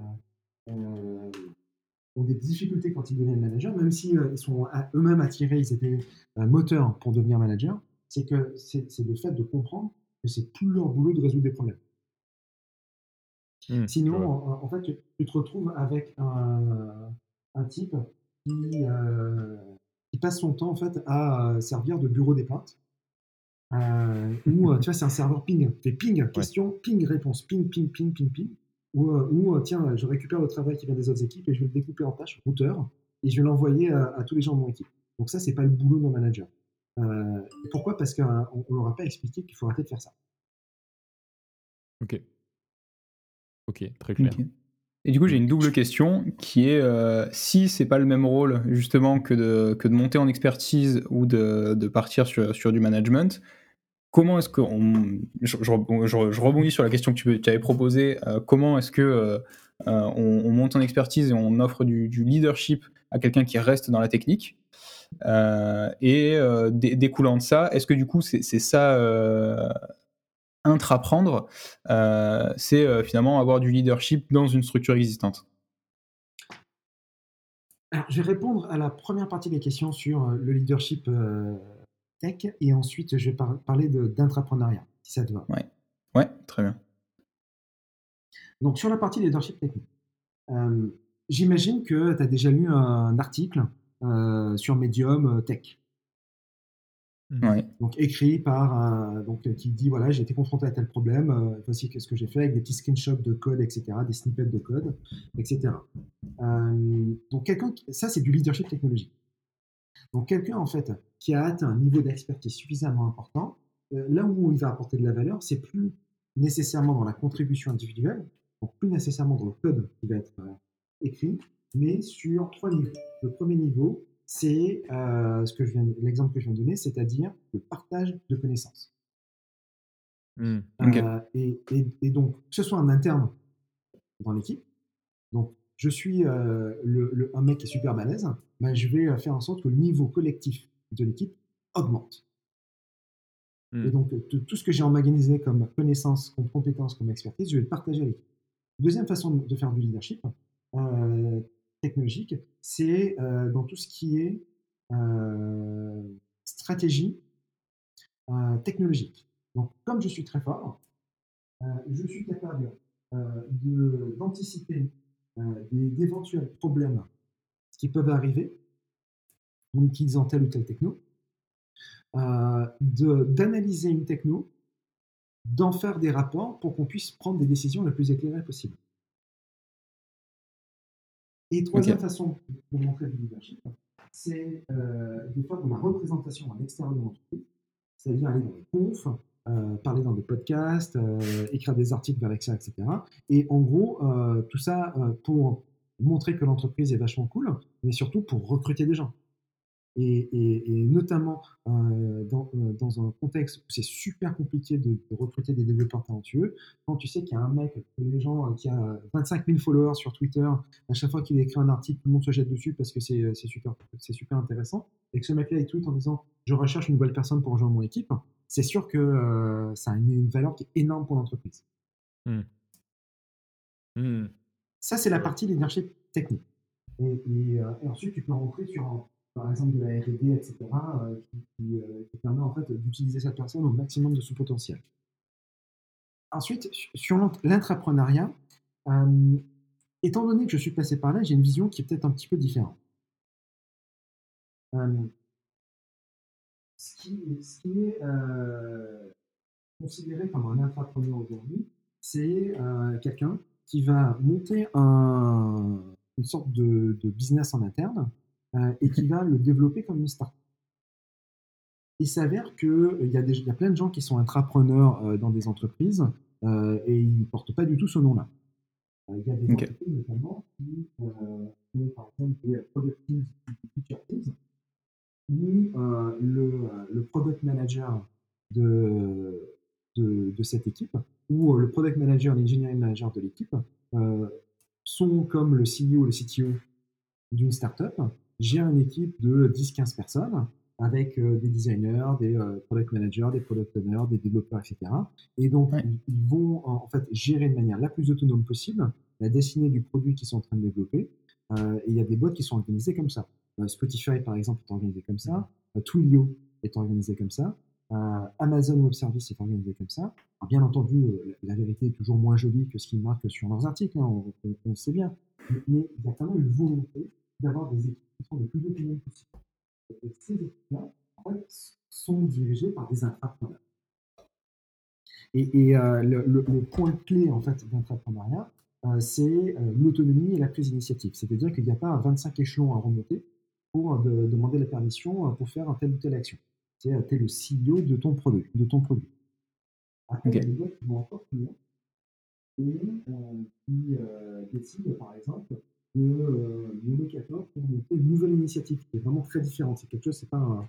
euh, ont des difficultés quand ils deviennent managers, même si euh, ils sont à- eux-mêmes attirés, ils étaient euh, moteurs pour devenir manager, c'est que c'est le fait de comprendre que c'est plus leur boulot de résoudre des problèmes. Mhm. Sinon, en fait, tu, tu te retrouves avec un, un type qui, euh, qui passe son temps en fait à euh, servir de bureau des plaintes. Euh, ou euh, tu vois, c'est un serveur ping. Tu fais ping, question, ping, réponse, ping, ping, ping, ping, ping. Ou, ou, tiens, je récupère le travail qui vient des autres équipes et je vais le découper en tâches, routeur, et je vais l'envoyer à, à tous les gens de mon équipe. Donc ça, c'est pas le boulot d'un manager. Euh, pourquoi? Parce qu'on ne leur a pas expliqué qu'il faut arrêter de faire ça. Ok. Ok, très clair. Ok. Et du coup, j'ai une double question qui est euh, si c'est pas le même rôle justement que de, que de monter en expertise ou de, de partir sur, sur du management, comment est-ce que on, je, je rebond- je- je rebondis sur la question que tu, tu avais proposée, euh, comment est-ce que euh, euh, on, on monte en expertise et on offre du, du leadership à quelqu'un qui reste dans la technique et dé- découlant de ça, est-ce que du coup c'est ça intraprendre, euh, c'est euh, finalement avoir du leadership dans une structure existante. Alors, je vais répondre à la première partie des questions sur euh, le leadership tech et ensuite je vais par- parler d'intrapreneuriat, si ça te va. Ouais, très bien. Donc, sur la partie leadership technique, j'imagine que tu as déjà lu un article sur Medium Tech. Ouais. donc écrit par euh, donc euh, qui dit voilà j'ai été confronté à tel problème euh, voici ce que j'ai fait avec des petits screenshots de code etc des snippets de code etc Euh, donc quelqu'un ça c'est du leadership technologique. Donc quelqu'un en fait qui a atteint un niveau d'expertise suffisamment important euh, là où il va apporter de la valeur c'est plus nécessairement dans la contribution individuelle donc plus nécessairement dans le code qui va être euh, écrit mais sur trois niveaux. Le premier niveau c'est euh, ce que je viens, l'exemple que je viens de donner, c'est-à-dire le partage de connaissances. Ok. Euh, et, et- et donc, que ce soit un interne dans l'équipe, donc je suis le, un mec qui est super balèze, ben, je vais faire en sorte que le niveau collectif de l'équipe augmente. Et mmh. donc, tout ce que j'ai emmagasiné comme connaissances, comme compétences, comme expertise, je vais le partager avec l'équipe. Deuxième façon de faire du leadership c'est dans tout ce qui est stratégie technologique. Donc, comme je suis très fort, je suis capable d'anticiper d'éventuels problèmes qui peuvent arriver en utilisant telle ou telle techno, euh, d'analyser une techno, d'en faire des rapports pour qu'on puisse prendre des décisions les plus éclairées possibles. Et troisième façon de montrer du leadership, c'est euh, des fois dans la représentation à l'extérieur de l'entreprise, c'est-à-dire aller dans les confs, euh, parler dans des podcasts, euh, écrire des articles vers l'extérieur, etc. Et en gros, tout ça pour montrer que l'entreprise est vachement cool, mais surtout pour recruter des gens et, notamment euh, dans, euh, dans, un contexte où c'est super compliqué de, recruter des développeurs talentueux, quand tu sais qu'il y a un mec, les gens, euh, qui a 25 000 followers sur Twitter, à chaque fois qu'il écrit un article, tout le monde se jette dessus parce que c'est super, super intéressant, et que ce mec-là il tweet en disant je recherche une nouvelle personne pour rejoindre mon équipe, c'est sûr que ça a une, valeur qui est énorme pour l'entreprise. Mmh. Mmh. Ça, c'est la partie leadership technique. Et, et, ensuite, tu peux rentrer sur par exemple de la R&D, etc., euh, qui, euh, qui, permet en fait d'utiliser cette personne au maximum de son potentiel. Ensuite, sur l'entrepreneuriat, euh, étant donné que je suis passé par là, j'ai une vision qui est peut-être un petit peu différente. ce, qui, est considéré comme un entrepreneur aujourd'hui, c'est quelqu'un qui va monter un, une sorte de, business en interne euh, et qui va le développer comme une start Il s'avère qu'il euh, y, a y a plein de gens qui sont intrapreneurs euh, dans des entreprises et ils ne portent pas du tout ce nom-là. Il y a des entreprises notamment qui ont par exemple des product teams, feature teams, où le, le, product manager de, de, de, cette équipe ou le product manager, l'engineering manager de l'équipe sont comme le CEO ou le CTO d'une startup j'ai une équipe de 10-15 personnes avec euh, des designers, des euh, product managers, des product owners, des développeurs, etc. Et donc, ils, vont en fait gérer de manière la plus autonome possible la destinée du produit qu'ils sont en train de développer. Euh, et il y a des boîtes qui sont organisées comme ça. Spotify, par exemple, est organisé comme ça. Twilio est organisé comme ça. Amazon Web Service est organisé comme ça. bien entendu, la, vérité est toujours moins jolie que ce qu'ils marquent sur leurs articles, hein, on, le sait bien. Mais, mais il y a quand même une volonté d'avoir des équipes qui sont les plus opinions possible. Et ces équipes-là, en fait, sont dirigées par des intrapreneurs. Et, et euh, le, le, point clé en fait d'entrepreneuriat, euh, c'est euh, l'autonomie et la prise d'initiative. C'est-à-dire qu'il n'y a pas 25 échelons à remonter pour de, demander la permission pour faire un telle ou telle action. C'est es le CEO de ton produit. De ton produit. Après, il y a des boîtes qui vont encore plus loin et qui décident, par exemple, de euh, pour monter une nouvelle initiative qui est vraiment très différente. C'est quelque chose, c'est pas un,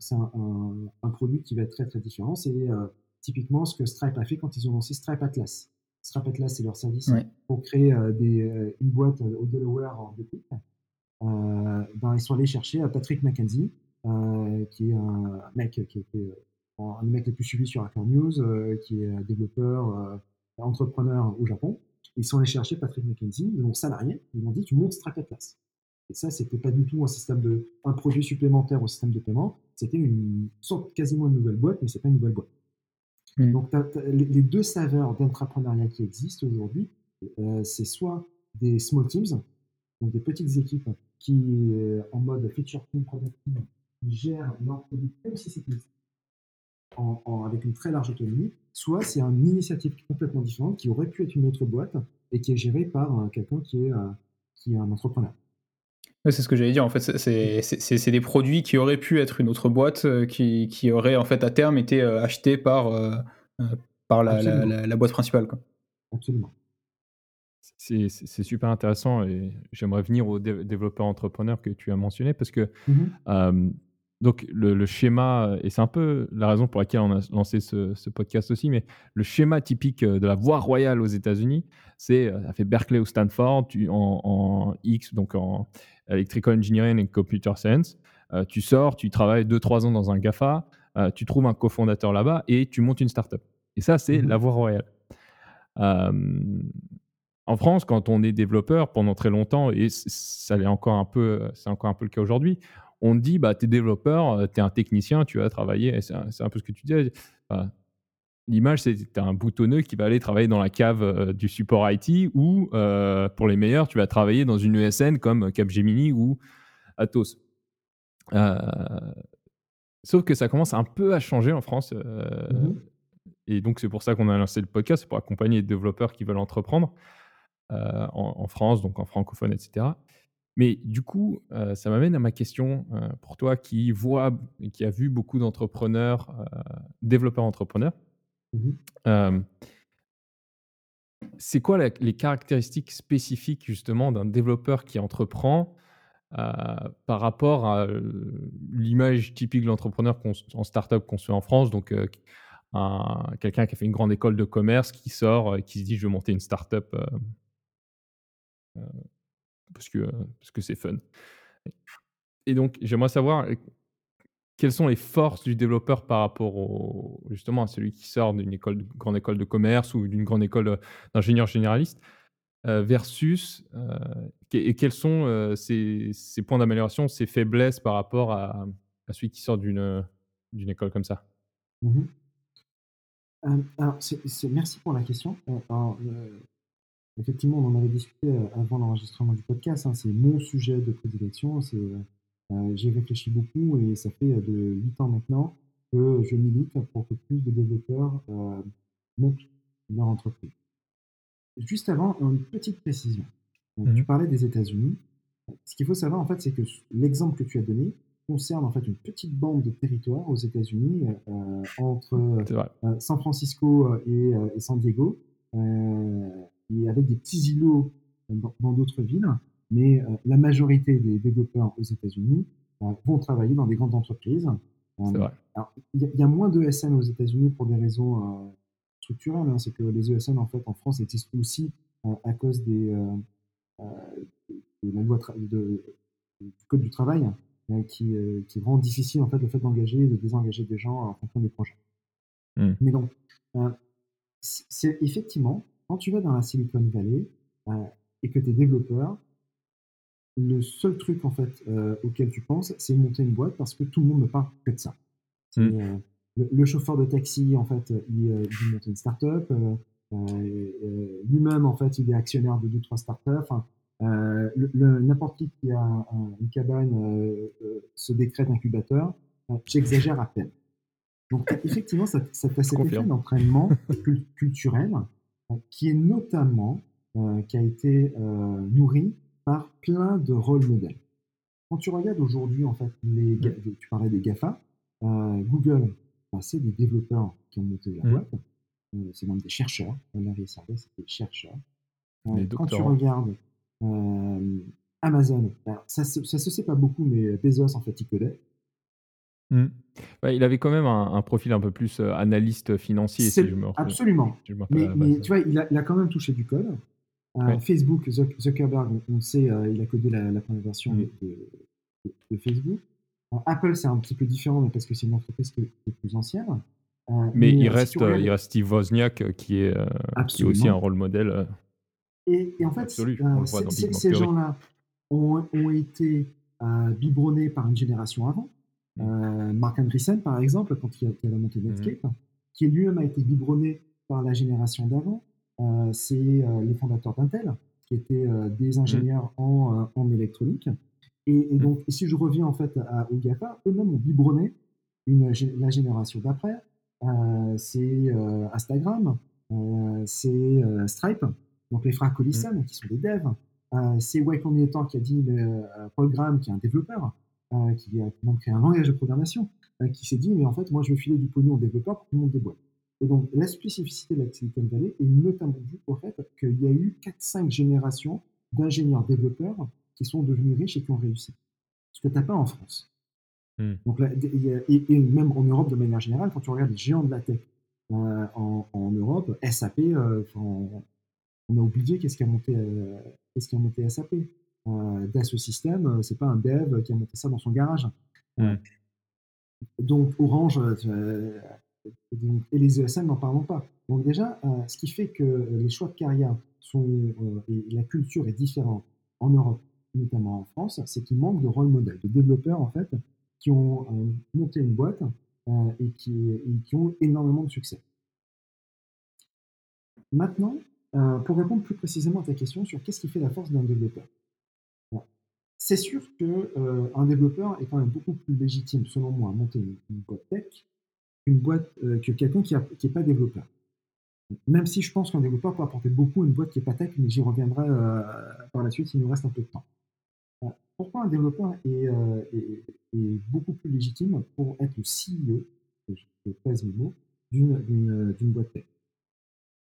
c'est un, produit qui va être très très différent. C'est euh, typiquement ce que Stripe a fait quand ils ont lancé Stripe Atlas. Stripe Atlas, c'est leur service pour créer euh, des, une boîte au Delaware en deux clics. Ben, ils sont allés chercher Patrick McKenzie, qui est un mec qui était un des mecs les plus suivis sur Hacker News, qui est développeur, entrepreneur au Japon. Ils sont allés chercher Patrick McKenzie, ils l'ont salarié, ils lui ont dit tu montes Stripe Atlas. Et ça, c'était pas du tout un système de, un produit supplémentaire au système de paiement, c'était une sorte quasiment une nouvelle boîte, mais c'est pas une nouvelle boîte. Hmm. Donc, les deux saveurs d'entrepreneuriat qui existent aujourd'hui, euh, c'est soit des small teams, donc des petites équipes qui, euh, en mode feature team, product team, gèrent leur produit comme si avec une très large autonomie, soit c'est une initiative complètement différente qui aurait pu être une autre boîte et qui est gérée par euh, quelqu'un qui est, euh, qui est un entrepreneur. c'est ce que j'allais dire. En fait, c'est des produits qui auraient pu être une autre boîte, euh, qui, qui auraient en fait à terme été achetés par, par la, la, boîte principale. Quoi. Absolument. C'est super intéressant et j'aimerais venir aux développeurs entrepreneurs que tu as mentionné parce que mmh donc le, schéma, et c'est un peu la raison pour laquelle on a lancé ce, podcast aussi, mais le schéma typique euh, de la voie royale aux États-Unis, c'est, ça fait Berkeley ou Stanford tu, en, X, donc en Electrical Engineering and Computer Science. tu sors, tu travailles 2-3 ans dans un GAFA, tu trouves un cofondateur là-bas et tu montes une startup. Et ça, c'est mmh la voie royale. En France, quand on est développeur pendant très longtemps, et ça est encore un peu, c'est encore un peu le cas aujourd'hui, on dit bah es développeur, tu es un technicien, tu vas travailler. C'est un, peu ce que tu disais. L'image, c'est un boutonneux qui va aller travailler dans la cave du support IT ou, pour les meilleurs, tu vas travailler dans une ESN comme Capgemini ou Atos. sauf que ça commence un peu à changer en France. Mmh et donc, c'est pour ça qu'on a lancé le podcast, pour accompagner les développeurs qui veulent entreprendre euh, en, France, donc en francophone, etc. Mais du coup, euh, ça m'amène à ma question euh, pour toi qui voit et qui a vu beaucoup d'entrepreneurs, développeurs entrepreneurs. Mmh c'est quoi les caractéristiques spécifiques justement d'un développeur qui entreprend par rapport à l'image typique de l'entrepreneur en startup qu'on se fait en France, donc quelqu'un qui a fait une grande école de commerce, qui sort, qui se dit je vais monter une startup euh, euh, parce que parce que c'est fun. Et donc j'aimerais savoir quelles sont les forces du développeur par rapport au, justement à celui qui sort d'une grande école de commerce ou d'une grande école d'ingénieur généraliste versus et quels sont ses, points d'amélioration, ses faiblesses par rapport à, celui qui sort d'une école comme ça? Mmh euh, merci pour la question. Euh, euh, effectivement, on en avait discuté avant l'enregistrement du podcast. Hein, c'est mon sujet de prédilection. J'ai réfléchi beaucoup et ça fait de 8 ans maintenant que je milite pour que plus de développeurs montent leur entreprise. Juste avant, une petite précision. Tu mmh parlais des États-Unis. Ce qu'il faut savoir, en fait, c'est que l'exemple que tu as donné, concerne en fait une petite bande de territoire aux États-Unis euh, entre euh, San Francisco et, et San Diego, et avec des petits îlots dans d'autres villes. Mais la majorité des développeurs aux États-Unis vont travailler dans des grandes entreprises. Il y, a moins de ESN aux États-Unis pour des raisons structurelles. Hein. C'est que les ESN, en fait, en France, existent aussi à cause des, de la loi de, du code du travail euh, qui, euh, qui, rend difficile en fait le fait d'engager et de désengager des gens en fonction des projets. Mmh. Mais donc, euh, c'est effectivement, quand tu vas dans la Silicon Valley et que tu es développeur, le seul truc en fait auquel tu penses, c'est monter une boîte parce que tout le monde ne parle que de ça. Mmh. le, chauffeur de taxi, en fait, il, il monte une start-up. Lui-même, en fait, il est actionnaire de deux trois startups. Euh, n'importe qui qui a une cabane euh, euh, se décrète incubateur, j'exagère à peine. Donc effectivement, ça, ça fait cet effet d'entraînement [LAUGHS] culturel qui est notamment, qui a été nourri par plein de rôles modèles. Quand tu regardes aujourd'hui, en fait, les, tu parlais des GAFA, Google, bah, c'est des développeurs qui ont monté la boîte, c'est même des chercheurs, Larry c'est des chercheurs. quand tu regardes euh, Amazon, ça, ne se sait pas beaucoup, mais Bezos, en fait, il connaît. Mmh. il avait quand même un, profil un peu plus euh, analyste financier, si je me Absolument. mais, tu vois, il a, quand même touché du code. Euh, Facebook, Zuckerberg, on, sait, il a codé la, première version mmh. de, Facebook. Apple, c'est un petit peu différent, parce que c'est une entreprise qui est, plus ancienne. mais, il, reste, il reste Steve Wozniak, qui est, qui est aussi un rôle modèle. Et, en fait, euh, ces gens-là ont, ont, été euh, biberonnés par une génération avant. Mmh. Euh, Mark Andreessen, par exemple, quand il a, il a monté mmh. Netscape, qui lui-même a été biberonné par la génération d'avant. Euh, c'est les fondateurs d'Intel, qui étaient des mmh. ingénieurs en, en, électronique. Et, et donc, si je reviens en fait à, au GAFA, eux-mêmes ont biberonné une, la génération d'après. c'est Instagram, c'est Stripe, donc les frères Collison, mmh. qui sont des devs. Euh, c'est Way Combinator qui a dit, euh, Paul Graham, qui est un développeur, euh, qui a même créé un langage de programmation, qui s'est dit, mais en fait, moi, je veux filer du pognon aux développeurs pour que tout le monde déboîte. Et donc, la spécificité de la Silicon Valley est notamment due au fait qu'il y a eu 4-5 générations d'ingénieurs développeurs qui sont devenus riches et qui ont réussi. Ce que tu n'as pas en France. Mmh. Donc et, même en Europe de manière générale, quand tu regardes les géants de la tech en, Europe, SAP, on, a oublié qu'est-ce qui a monté, qu'est-ce qui a monté SAP. Euh, Dassault Systèmes, c'est pas un dev qui a monté ça dans son garage. Donc Orange et les ESN, n'en parlons pas. Donc déjà, ce qui fait que les choix de carrière sont, et la culture est différente en Europe, notamment en France, c'est qu'il manque de rôle modèle, de développeurs en fait, qui ont euh, monté une boîte euh, et qui, qui, ont énormément de succès. Maintenant, euh, pour répondre plus précisément à ta question sur qu'est-ce qui fait la force d'un développeur, c'est sûr qu'un développeur est quand même beaucoup plus légitime, selon moi, à monter une, boîte tech boîte, que quelqu'un qui n'est pas développeur. Même si je pense qu'un développeur peut apporter beaucoup à une boîte qui n'est pas tech, mais j'y reviendrai par la suite, il nous reste un peu de temps pourquoi un développeur euh, est, beaucoup plus légitime pour être le CEO, je pèse mes mots, d'une boîte tech?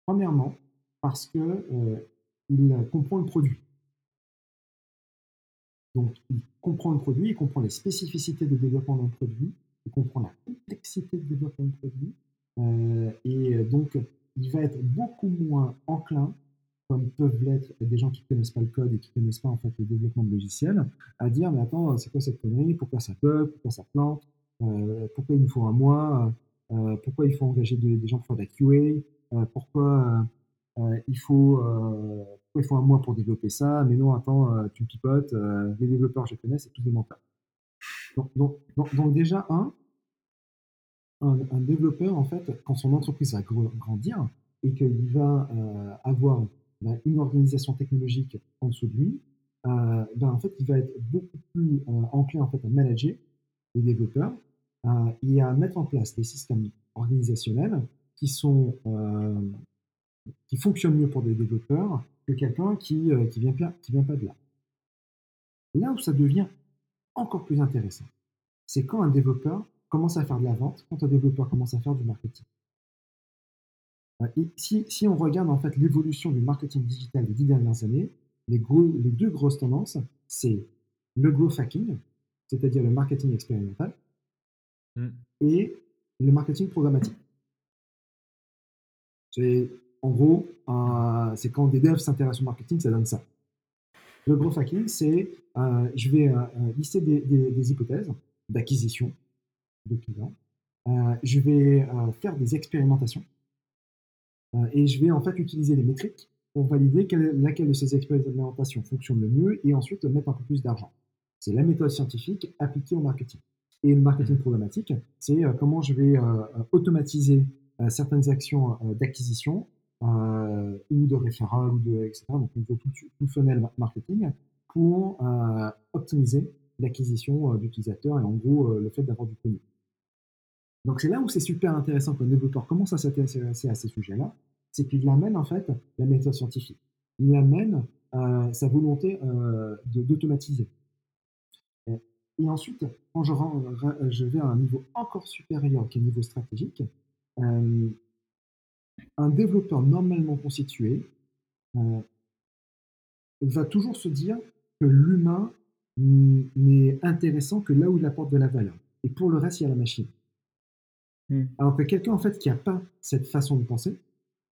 Premièrement, parce qu'il euh, comprend le produit. Donc, il comprend le produit, il comprend les spécificités de développement d'un produit, il comprend la complexité de développement d'un produit, euh, et donc, il va être beaucoup moins enclin comme peuvent l'être des gens qui ne connaissent pas le code et qui ne connaissent pas en fait le développement de logiciels, à dire mais attends, c'est quoi cette connerie? Pourquoi ça bug? Pourquoi ça plante? Euh, Pourquoi il nous faut un mois? Euh, Pourquoi il faut engager des, gens pour faire de la QA euh, Pourquoi il faut il faut un mois pour développer ça Mais non, attends, tu me pipotes. les développeurs, je connais, c'est tous des menteurs. Donc, donc, déjà un, un, développeur en fait, quand son entreprise va grandir et qu'il va avoir ben, une organisation technologique en dessous de lui, euh, ben, en fait, il va être beaucoup plus euh, enclin en fait, à manager les développeurs euh, et à mettre en place des systèmes organisationnels qui, sont, qui fonctionnent mieux pour des développeurs que quelqu'un qui ne qui vient, qui vient pas de là. Là où ça devient encore plus intéressant, c'est quand un développeur commence à faire de la vente, quand un développeur commence à faire du marketing. Euh, si, on regarde en fait l'évolution du marketing digital des dix dernières années, les, deux grosses tendances, c'est le growth hacking, c'est-à-dire le marketing expérimental, mm. et le marketing programmatique. C'est en gros, c'est quand des devs s'intéressent au marketing, ça donne ça. Le growth hacking, c'est euh, je vais euh, lister des, hypothèses d'acquisition de clients, je vais faire des expérimentations euh, et je vais en fait utiliser les métriques pour valider laquelle de ces expérimentations fonctionne le mieux et ensuite mettre un peu plus d'argent. C'est la méthode scientifique appliquée au marketing. Et le marketing programmatique, c'est euh, comment je vais euh, automatiser certaines actions d'acquisition ou de référent ou de etc. Donc on tout, tout funnel marketing pour optimiser l'acquisition d'utilisateurs et en gros le fait d'avoir du contenu. Donc c'est là où c'est super intéressant quand un développeur commence à s'intéresser à ces sujets-là, c'est qu'il amène en fait la méthode scientifique. Il amène euh, sa volonté euh, d'automatiser. Et ensuite, quand je, vais à un niveau encore supérieur, qui est le niveau stratégique, euh, un développeur normalement constitué va toujours se dire que l'humain n'est intéressant que là où il apporte de la valeur. Et pour le reste, il y a la machine. Hmm. Alors que quelqu'un en fait qui n'a pas cette façon de penser,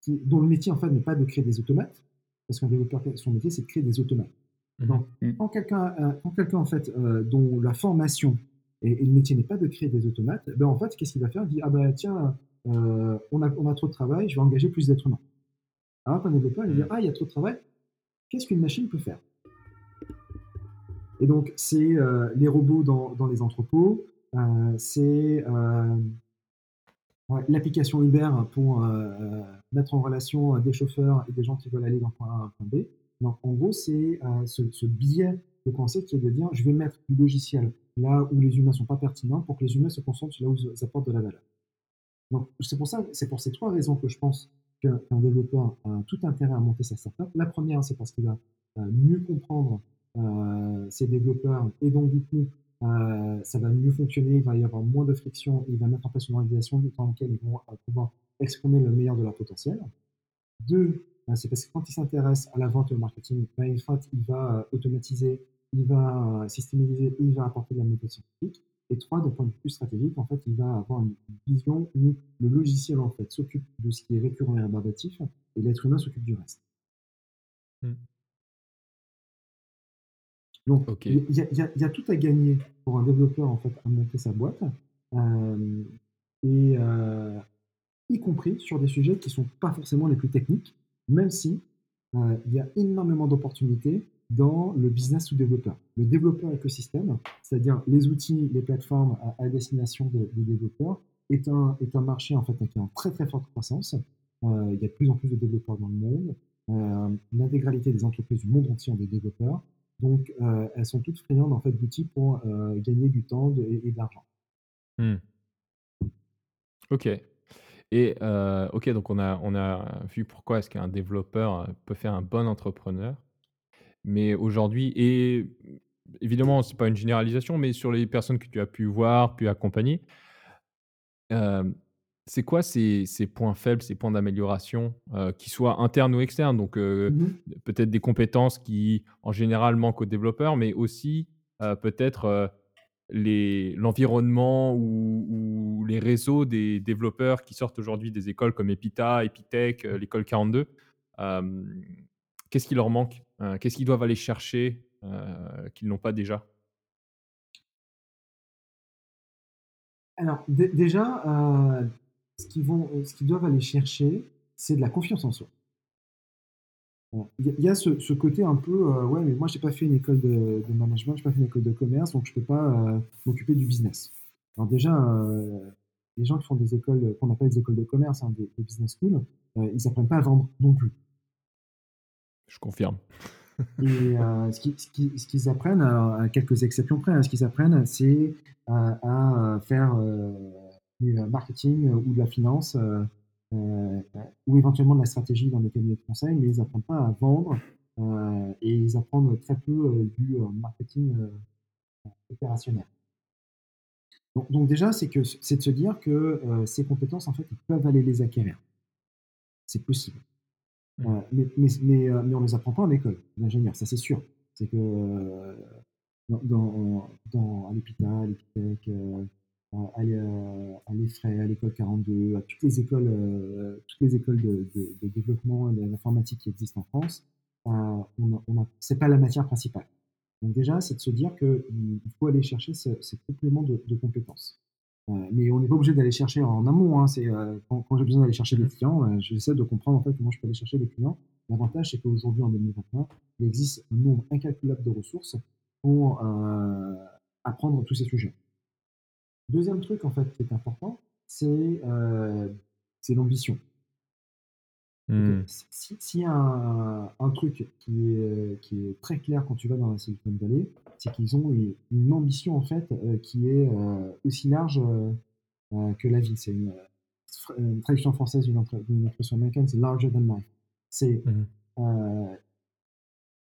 dont le métier en fait n'est pas de créer des automates, parce qu'un développeur son métier c'est de créer des automates. Hmm. Donc, hmm. quand quelqu'un quand quelqu'un en fait euh, dont la formation et, le métier n'est pas de créer des automates, ben en fait qu'est-ce qu'il va faire? Il dit ah ben tiens euh, on a on a trop de travail, je vais engager plus d'êtres humains. Alors qu'un développeur il va dire ah il y a trop de travail, qu'est-ce qu'une machine peut faire? Et donc c'est euh, les robots dans, dans les entrepôts, c'est l'application Uber pour euh, euh, mettre en relation euh, des chauffeurs et des gens qui veulent aller d'un point A à un point B. Donc, en gros, c'est ce, biais de pensée qui est de dire je vais mettre du logiciel là où les humains ne sont pas pertinents pour que les humains se concentrent sur là où ils apportent de la valeur. Donc, c'est pour ça, c'est pour ces trois raisons que je pense qu'un développeur a tout intérêt à monter sa startup. La première, c'est parce qu'il va mieux comprendre ses développeurs et donc, du coup, euh, ça va mieux fonctionner, il va y avoir moins de friction, il va mettre en place une organisation dans laquelle ils vont euh, pouvoir exprimer le meilleur de leur potentiel. Deux, euh, c'est parce que quand il s'intéresse à la vente et au marketing, ben, il va automatiser, il va systémiser, il va apporter de la méthode scientifique. Et trois, d'un point de vue plus stratégique, en fait, il va avoir une vision où le logiciel, en fait, s'occupe de ce qui est récurrent et rébarbatif et l'être humain s'occupe du reste. Donc, il y a, y y tout à gagner pour un développeur, en fait, à monter sa boîte. Euh, et euh, y compris sur des sujets qui ne sont pas forcément les plus techniques, même si euh, il y a énormément d'opportunités dans le business sous développeur. Le développeur écosystème, c'est-à-dire les outils, les plateformes à, destination des, développeurs, est un, est un marché en fait qui est en très très forte croissance. Euh, il y a de plus en plus de développeurs dans le monde. Euh, L'intégralité des entreprises du monde entier ont des développeurs. Donc, euh, elles sont toutes friandes en fait d'outils pour gagner du temps et, de l'argent. Mmh. OK. Et OK, donc on a on a vu pourquoi est-ce qu'un développeur, peut faire un bon entrepreneur. Mais aujourd'hui et mmh, évidemment, c'est pas une généralisation, mais sur les personnes que tu as pu voir, pu accompagner, c'est quoi ces ces points faibles, ces points d'amélioration, heu, qu'ils soient internes ou externes? Donc, Mhm. peut-être des compétences qui, en général, manquent aux développeurs, mais aussi, peut-être, l'environnement ou ou les réseaux des développeurs qui sortent aujourd'hui des écoles comme Epita, Epitech, l'école 42. Qu'est-ce qui leur manque? Heu, qu'est-ce qu'ils doivent aller chercher, heu, qu'ils n'ont pas déjà? Alors, dé- déjà, euh, ce qu'ils vont, ce qu'ils doivent aller chercher, c'est de la confiance en soi. Il y, a ce, côté un peu, euh, ouais, mais moi, j'ai pas fait une école de, de management, j'ai pas fait une école de commerce, donc je peux pas euh, m'occuper du business. Alors déjà, euh, les gens qui font des écoles, qu'on appelle des écoles de commerce, hein, des, des business schools, euh, ils apprennent pas à vendre non plus. Je confirme. Et euh, ce qu'ils apprennent, à quelques exceptions près, hein, ce qu'ils apprennent, c'est euh, à faire euh, du marketing ou de la finance ou éventuellement de la stratégie dans des cabinets de conseil, mais ils n'apprennent pas à vendre et ils apprennent très peu du marketing opérationnel. Donc, donc déjà, c'est que c'est de se dire que ces compétences, en fait, ils peuvent aller les acquérir. C'est possible. Mmh. Euh, mais, on ne les apprend pas en école d'ingénieur, ça c'est sûr. C'est que euh, dans, dans, à l'EPITA, à euh, à, l'e- à l'école 42, à toutes les écoles, toutes les écoles de, de- de développement et d'informatique qui existent en France, a- c'est pas la matière principale. Donc déjà, c'est de se dire qu'il faut aller chercher ce, ces compléments de compétences. Mais on n'est pas obligé d'aller chercher en amont. Hein, c'est, euh, quand, quand j'ai besoin d'aller chercher des Mmh clients, euh, j'essaie de comprendre en fait comment je peux aller chercher des clients. L'avantage, c'est qu'aujourd'hui, en 2021, il existe un nombre incalculable de ressources pour euh, apprendre tous ces sujets. Deuxième truc en fait qui est important, c'est euh, c'est l'ambition. Si- S'il y a un, un truc qui est, qui est très clair quand tu vas dans la Silicon Valley, c'est qu'ils ont une, une ambition en fait euh, qui est euh, aussi large euh, euh, que la vie. C'est une, euh, une traduction française d'une expression américaine, c'est larger than life. C'est Mmh euh,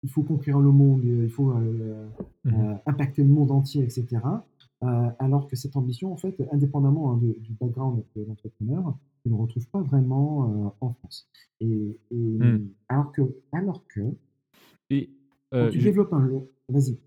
il faut conquérir le monde, il faut euh, Mmh euh, impacter le monde entier, etc. Euh, alors que cette ambition, en fait, indépendamment hein, de- du background de l'entrepreneur, ne retrouves pas vraiment euh, en France. Et, et Mmh. alors que, alors que Et quand tu je développes un lot, vas-y.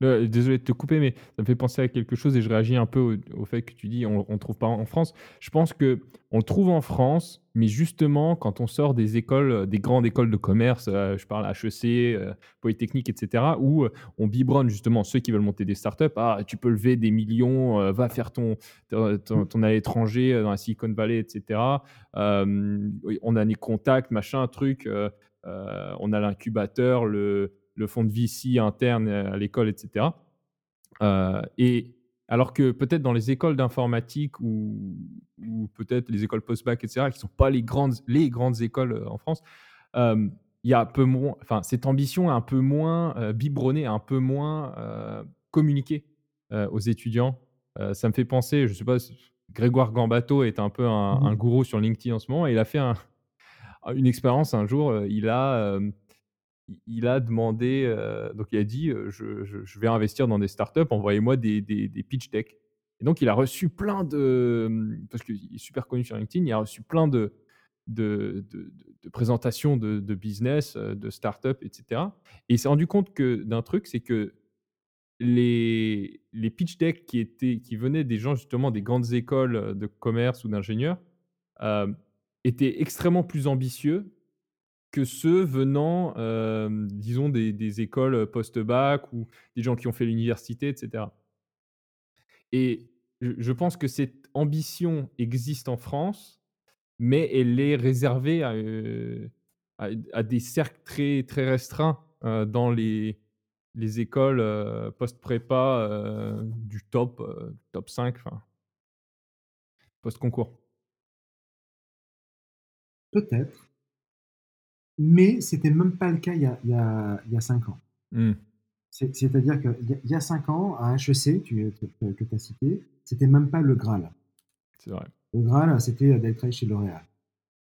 Désolé de te couper, mais ça me fait penser à quelque chose et je réagis un peu au fait que tu dis: «On ne trouve pas en France». Je pense que on le trouve en France, mais justement quand on sort des écoles, heu, des grandes écoles de commerce, heu, je parle HEC, heu, Polytechnique et cetera, où, on biberonne justement ceux qui veulent monter des startups: «Ah, tu peux lever des millions, va faire ton ton ton à l'étranger, dans la Silicon Valley et cetera». Hem, oui, on a les contacts, machin, truc, on a l'incubateur, le le fonds de VC interne, heu, à l'école et cetera. Heu et alors que peut-être dans les écoles d'informatique ou ou peut-être les écoles post-bac et cetera, qui ne sont pas les grandes les grandes écoles, heu, en France, il y a un peu moins enfin cette ambition est un peu moins, heu, biberonnée, un peu moins, communiquée, aux étudiants. Ça me fait penser, je sais pas Grégoire Gambato est un peu un un gourou sur LinkedIn en ce moment et il a fait un une expérience un jour, il a, il a demandé, heu, donc il a dit, heu: «Je vais investir dans des startups, envoyez-moi des pitch deck» et donc il a reçu plein de, mmh, parce qu'il est super connu sur LinkedIn, il a reçu plein de présentations de business, de startups et cetera. Et il s'est rendu compte que d'un truc, c'est que les, pitch decks qui, étaient, qui venaient des gens justement des grandes écoles de commerce ou d'ingénieurs euh, étaient extrêmement plus ambitieux que ceux venant, euh, disons, des, écoles post-bac ou des gens qui ont fait l'université, etc. Et je pense que cette ambition existe en France, mais elle est réservée à, euh, des cercles très, très restreints euh, dans les, les écoles post-prépa du top, top 5, post-concours. Peut-être. Mais c'était même pas le cas il y a, il y a, il y a 5 ans. Mmh. C'est-à-dire qu'il y a 5 ans, à HEC, tu, que tu as cité, c'était même pas le Graal. C'est vrai. Le Graal, c'était d'être chez L'Oréal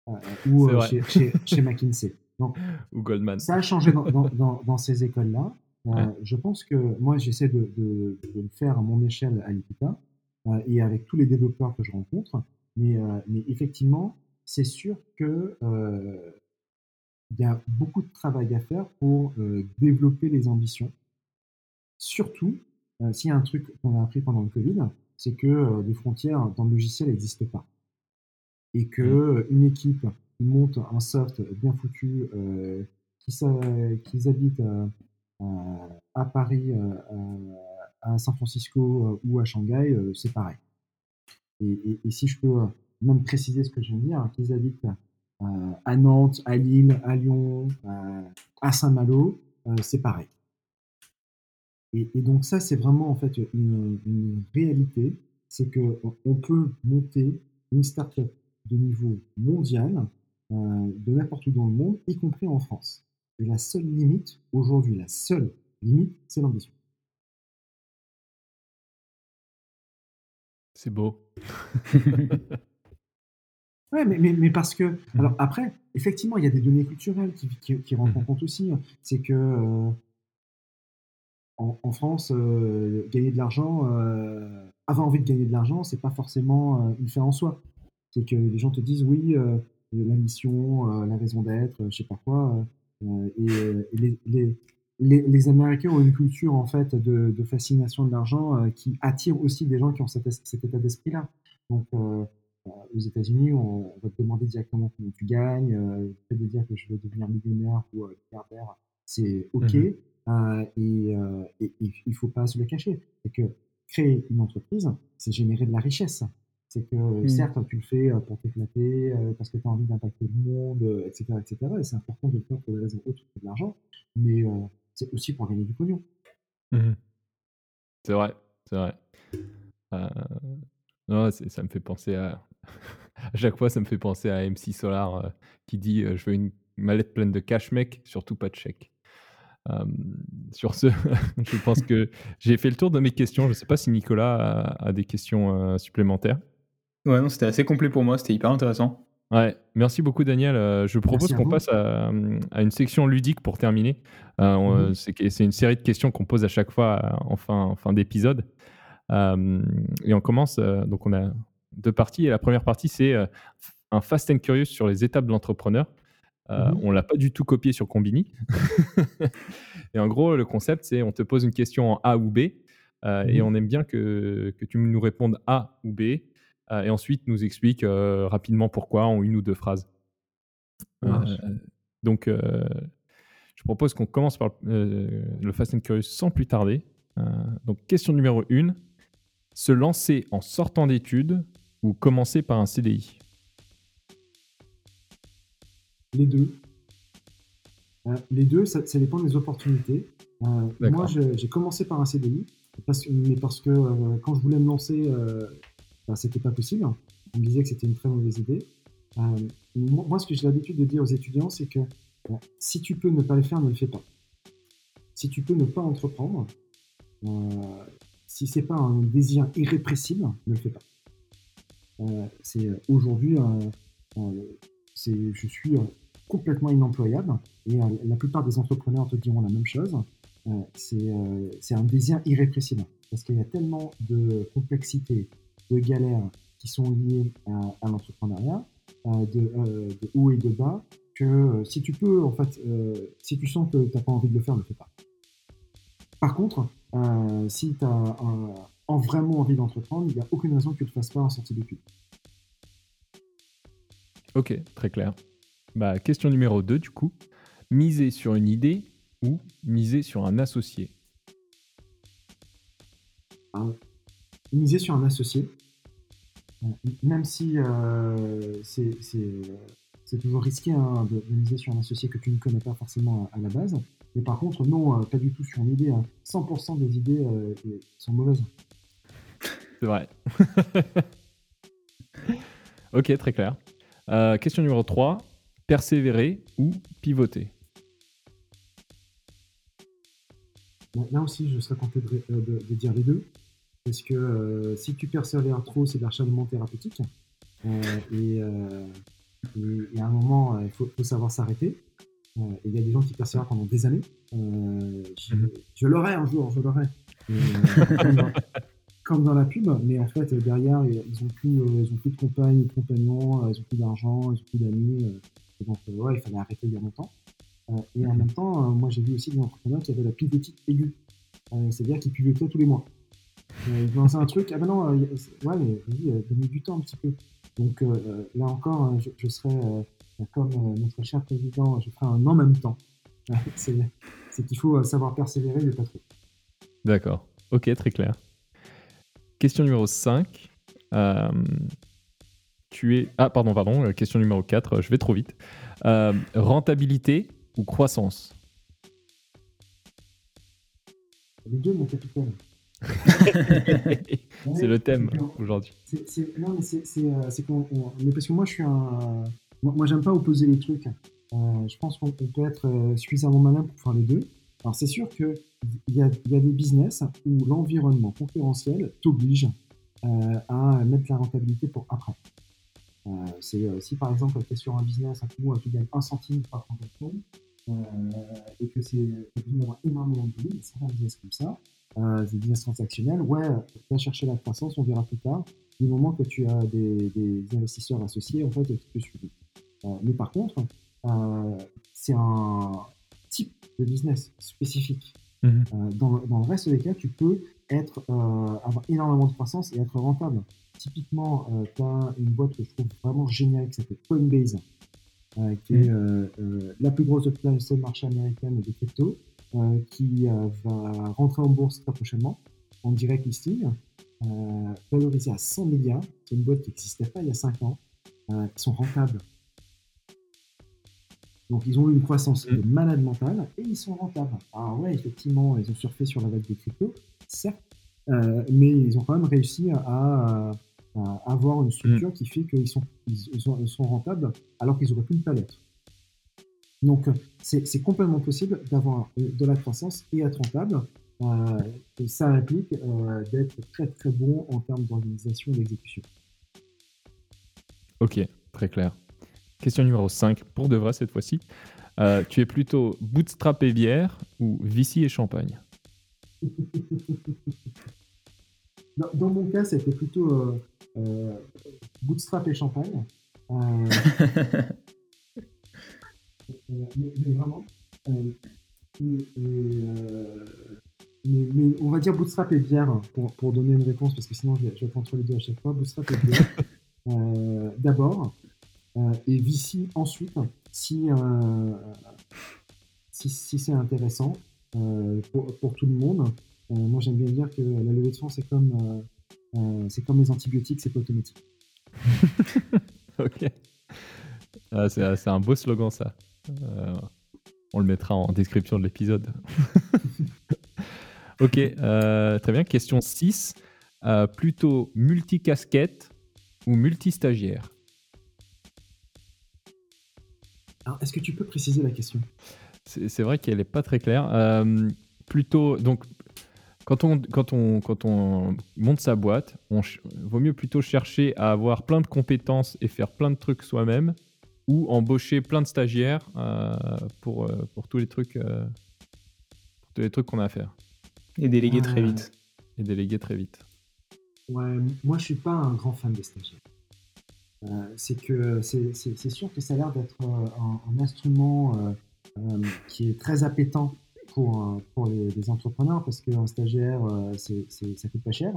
euh, ou euh, chez, chez, [LAUGHS] McKinsey. ou Goldman. Ça a changé dans, dans, [LAUGHS] dans, ces écoles-là. Euh, je pense que moi, j'essaie de, de, de, le faire à mon échelle à l'IPITA et avec tous les développeurs que je rencontre. Mais, mais effectivement, c'est sûr que il y a beaucoup de travail à faire pour développer les ambitions. Surtout, s'il y a un truc qu'on a appris pendant le Covid, c'est que euh, les frontières dans le logiciel n'existent pas. Et que mmh. euh, une équipe qui monte un soft bien foutu, euh, qui, habitent à Paris, à San Francisco ou à Shanghai, c'est pareil. Et, si je peux même préciser ce que je viens de dire, qu'ils habitent à Nantes, à Lille, à Lyon, à Saint-Malo, c'est pareil. Et, donc ça, c'est vraiment en fait une, réalité, c'est qu'on on peut monter une startup de niveau mondial euh, de n'importe où dans le monde, y compris en France. Et la seule limite aujourd'hui, la seule limite, c'est l'ambition. C'est beau. [LAUGHS] ouais, mais, mais, parce que. Mmh. Alors après, effectivement, il y a des données culturelles qui, qui, rentrent en mmh. compte aussi. C'est que. Euh, en, France, euh, gagner de l'argent, euh, avoir envie de gagner de l'argent, c'est pas forcément une fin en soi. C'est que les gens te disent oui, la mission, la raison d'être, je sais pas quoi. et, les, Américains ont une culture en fait de, fascination de l'argent qui attire aussi des gens qui ont cet, état d'esprit-là. Donc aux États-Unis, on, va te demander directement combien tu gagnes, le fait de dire que je veux devenir millionnaire ou milliardaire, c'est ok. Mmh euh, et, euh, il ne faut pas se le cacher. C'est que créer une entreprise, c'est générer de la richesse. C'est que mmh. certes, tu le fais euh, pour t'éclater, parce que tu as envie d'impacter le monde, etc. etc. et c'est important de le faire pour des raisons autres que de l'argent, mais c'est aussi pour gagner du pognon. Mmh c'est vrai, c'est vrai. non, ça me fait penser à. À chaque fois, ça me fait penser à MC Solar qui dit Je veux une mallette pleine de cash, mec, surtout pas de chèque sur ce, [LAUGHS] je pense que j'ai fait le tour de mes questions. Je ne sais pas si Nicolas a, des questions supplémentaires. Ouais, non, c'était assez complet pour moi, c'était hyper intéressant. Ouais, merci beaucoup Daniel. je propose qu'on passe à, une section ludique pour terminer. Mmh c'est une série de questions qu'on pose à chaque fois en fin, fin d'épisode. et on commence, donc on a deux parties. Et la première partie, c'est un Fast and Curious sur les étapes de l'entrepreneur. Euh, mmh on l'a pas du tout copié sur Combini. [LAUGHS] et en gros, le concept, c'est on te pose une question en A ou B, euh, et mmh on aime bien que, que, tu nous répondes A ou B, euh, et ensuite nous explique rapidement pourquoi en une ou deux phrases. donc, je propose qu'on commence par le Fast and Curious sans plus tarder. donc, question numéro 1 se lancer en sortant d'études ou commencer par un CDI les deux. Euh, les deux, ça, dépend des opportunités. Euh, moi, j'ai commencé par un CDI, parce, mais parce que euh, quand je voulais me lancer, bah, c'était pas possible. On me disait que c'était une très mauvaise idée. moi, ce que j'ai l'habitude de dire aux étudiants, c'est que si tu peux ne pas le faire, ne le fais pas. Si tu peux ne pas entreprendre, si c'est pas un désir irrépressible, ne le fais pas. C'est aujourd'hui, je suis complètement inemployable. Et euh, la plupart des entrepreneurs te diront la même chose. Euh, euh, c'est un désir irrépressible. Parce qu'il y a tellement de complexité, de galères qui sont liées à, l'entrepreneuriat, de, de, haut et de bas, que si tu peux, en fait, si tu sens que tu n'as pas envie de le faire, ne le fais pas. par contre, si tu as en vraiment envie d'entreprendre, il n'y a aucune raison que tu ne le fasses pas en sortie d'études. Ok, très clair. Bah, question numéro 2 du coup. Miser sur une idée ou miser sur un associé? Ah, Miser sur un associé, euh, même si euh, c'est toujours risqué hein, de, miser sur un associé que tu ne connais pas forcément à, la base. Mais par contre, non, euh, pas du tout sur une idée. 100% hein. des idées sont mauvaises. C'est vrai. [LAUGHS] ok, très clair. question numéro 3. Persévérer ou pivoter? Là aussi, je serais tenté de dire les deux. Parce que euh, si tu persévères trop, c'est de l'acharnement thérapeutique. Euh, euh, et, à un moment, il faut, savoir s'arrêter. il y a des gens qui persévèrent pendant des années. je, mhm. je l'aurai un jour, je l'aurai. [LAUGHS] comme, dans la pub, mais en fait, derrière, ils n'ont plus, ils ont plus de compagne, de compagnons, ils n'ont plus d'argent, ils n'ont plus d'amis. donc, ouais, il fallait arrêter il y a longtemps. et en même temps, moi, j'ai vu aussi des entrepreneurs qui avaient la pivotique aiguë. C'est-à-dire qu'ils pivotaient tous les mois. Euh, lancer un truc, ah ben non, euh, ouais, mais vas-y, euh, donne du temps un petit peu. Donc euh, là encore, je, je serai comme notre cher président, je ferai un en même temps. [LAUGHS] c'est qu'il faut savoir persévérer, mais pas trop. D'accord, ok, très clair. Question numéro 5. tu es... Ah, pardon, pardon, question numéro 4, je vais trop vite. rentabilité ou croissance? Les deux, mon capitaine. [LAUGHS] c'est le thème aujourd'hui. Non, mais c'est qu'on. parce que moi, je suis un. Moi, j'aime pas opposer les trucs. Euh, je pense qu'on peut être euh, suffisamment malin pour faire les deux. Alors, c'est sûr qu'il y a, des business où l'environnement concurrentiel t'oblige euh, à mettre la rentabilité pour après. c'est si par exemple tu es sur un business où tu gagnes un centime par transaction et que c'est énormément de volume, c'est un business comme ça, euh, des business transactionnels, ouais, va chercher la croissance, on verra plus tard. Du moment que tu as des, investisseurs associés, en fait, tu peux suivre. Euh, mais par contre, euh, c'est un type de business spécifique. Mhm. Euh, dans, dans, le reste des cas, tu peux être, euh, avoir énormément de croissance et être rentable. Typiquement, tu as une boîte que je trouve vraiment géniale qui s'appelle Coinbase, qui est mhm. la plus grosse place de marché américaine de crypto. Euh, qui euh, va rentrer en bourse très prochainement, en direct listing, euh, valorisé à 100 milliards. C'est une boîte qui n'existait pas il y a 5 ans. ils sont rentables. Donc ils ont eu une croissance de mm. malade mentale et ils sont rentables. Alors ouais, effectivement, ils ont surfé sur la vague des cryptos, certes, mais ils ont quand même réussi à, avoir une structure mm. qui fait qu'ils sont, ils, sont, rentables alors qu'ils auraient pu ne pas l'être. Donc, c'est complètement possible d'avoir de la croissance et être rentable. Euh, ça implique euh, d'être très très bon en termes d'organisation et d'exécution. Ok, très clair. Question numéro 5, pour de vrai cette fois-ci. Euh, tu es plutôt bootstrap et bière ou Vici et champagne? [LAUGHS] Dans, dans, mon cas, c'était plutôt bootstrap et champagne. [LAUGHS] mais, vraiment. Euh, euh, mais, on va dire bootstrap et bière pour, pour, donner une réponse, parce que sinon je vais, entre les deux à chaque fois. Bootstrap et bière [LAUGHS] euh, d'abord, et VC ensuite, si, si, si c'est intéressant pour, pour, tout le monde. moi j'aime bien dire que la levée de fonds c'est comme, c'est comme les antibiotiques, c'est pas automatique. [LAUGHS] ok. Ah, c'est un beau slogan ça. Euh, on le mettra en description de l'épisode. [LAUGHS] ok, euh, très bien. Question 6. Euh, plutôt multicasquette ou multistagiaire? Est-ce que tu peux préciser la question? C'est vrai qu'elle n'est pas très claire. plutôt, donc, quand on, quand, on, quand on monte sa boîte, on vaut mieux plutôt chercher à avoir plein de compétences et faire plein de trucs soi-même ou embaucher plein de stagiaires euh, pour, euh, pour tous les trucs, euh, pour tous les trucs qu'on a à faire. Et déléguer très vite. Et déléguer très vite. Ouais, moi je suis pas un grand fan des stagiaires. C'est que c'est sûr que ça a l'air d'être un, instrument qui est très appétant pour, pour les, entrepreneurs parce qu'un stagiaire, c'est, ça coûte pas cher.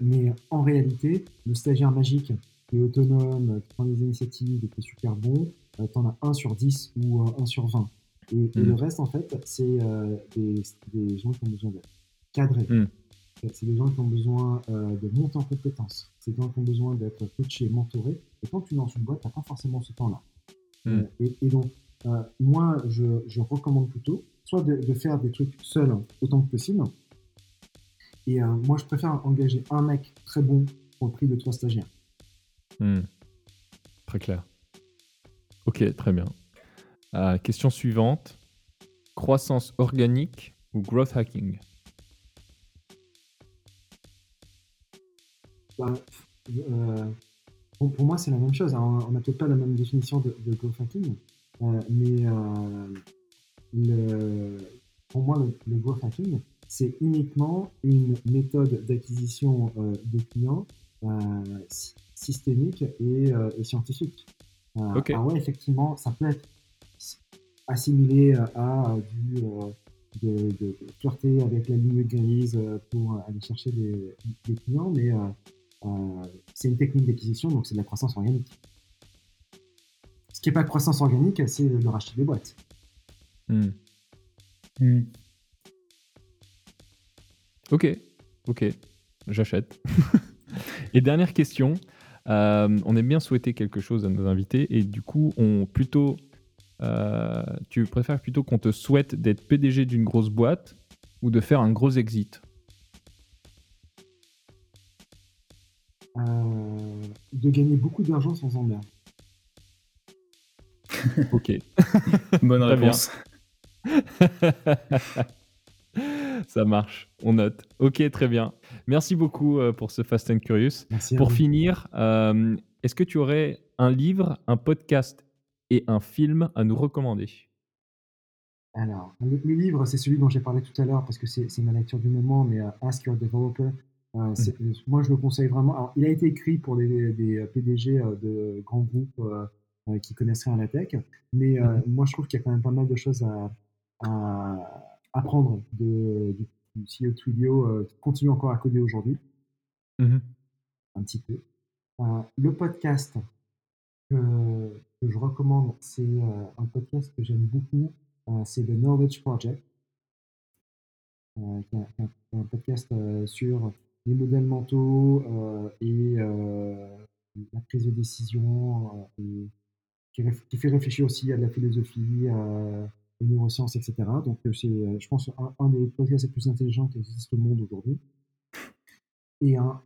mais en réalité, le stagiaire magique qui est autonome, qui prend des initiatives et qui est super bon, tu en as un sur 10 ou un sur 20. Et, le hmm. reste, en fait, c'est des, des, gens qui ont besoin d'être cadrés. C'est des gens qui ont besoin de monter en compétences. C'est des gens qui ont besoin d'être coachés, mentorés. Et quand tu lances une boîte, tu n'as pas forcément ce temps-là. Hmm. et, et, donc, euh, moi, je, recommande plutôt soit de, faire des trucs seuls autant que possible. Et euh, moi, je préfère engager un mec très bon pour le prix de trois stagiaires. Hmm. Très clair. Ok, très bien. Euh, question suivante. Croissance organique ou growth hacking? Bah, pour, moi, c'est la même chose. on n'a peut-être pas la même définition de, de growth hacking. Euh, mais euh, le, pour moi, le, growth hacking, c'est uniquement une méthode d'acquisition euh, de clients systémique et, scientifique. Ah ouais, effectivement, ça peut être assimilé à du, de, de, flirter avec la ligne grise pour aller chercher des, des clients, mais c'est une technique d'acquisition, donc c'est de la croissance organique qui n'est pas croissance organique, c'est de racheter des boîtes. Hmm. Hmm. Ok, ok, j'achète. [LAUGHS] et dernière question, euh, on aime bien souhaiter quelque chose à nos invités et du coup, on plutôt, euh, tu préfères plutôt qu'on te souhaite d'être PDG d'une grosse boîte ou de faire un gros exit? De gagner beaucoup d'argent sans emmerde. [LAUGHS] ok. [LAUGHS] Bonne réponse. [LAUGHS] Ça marche, on note. Ok, très bien. Merci beaucoup euh, pour ce Fast and Curious. pour finir, euh, est-ce que tu aurais un livre, un podcast et un film à nous recommander? Alors, le, livre, c'est celui dont j'ai parlé tout à l'heure parce que c'est ma lecture du moment, mais euh, Ask Your Developer. Mm. Moi, je le conseille vraiment. il a été écrit pour des, des PDG de grands groupes euh, qui connaissent rien à la tech. Mais euh, mhm. moi, je trouve qu'il y a quand même pas mal de choses à, apprendre de, du, CEO Twilio euh, qui continue encore à coder aujourd'hui. Mhm. Un petit peu. le podcast que, je recommande, c'est un podcast que j'aime beaucoup. c'est The Knowledge Project. est un, podcast sur les modèles mentaux et la prise de décision et qui, fait réfléchir aussi à la philosophie, aux neurosciences, etc. Donc euh, c'est, euh, je pense, un, des podcasts les plus intelligents qui existent au monde aujourd'hui. Et un,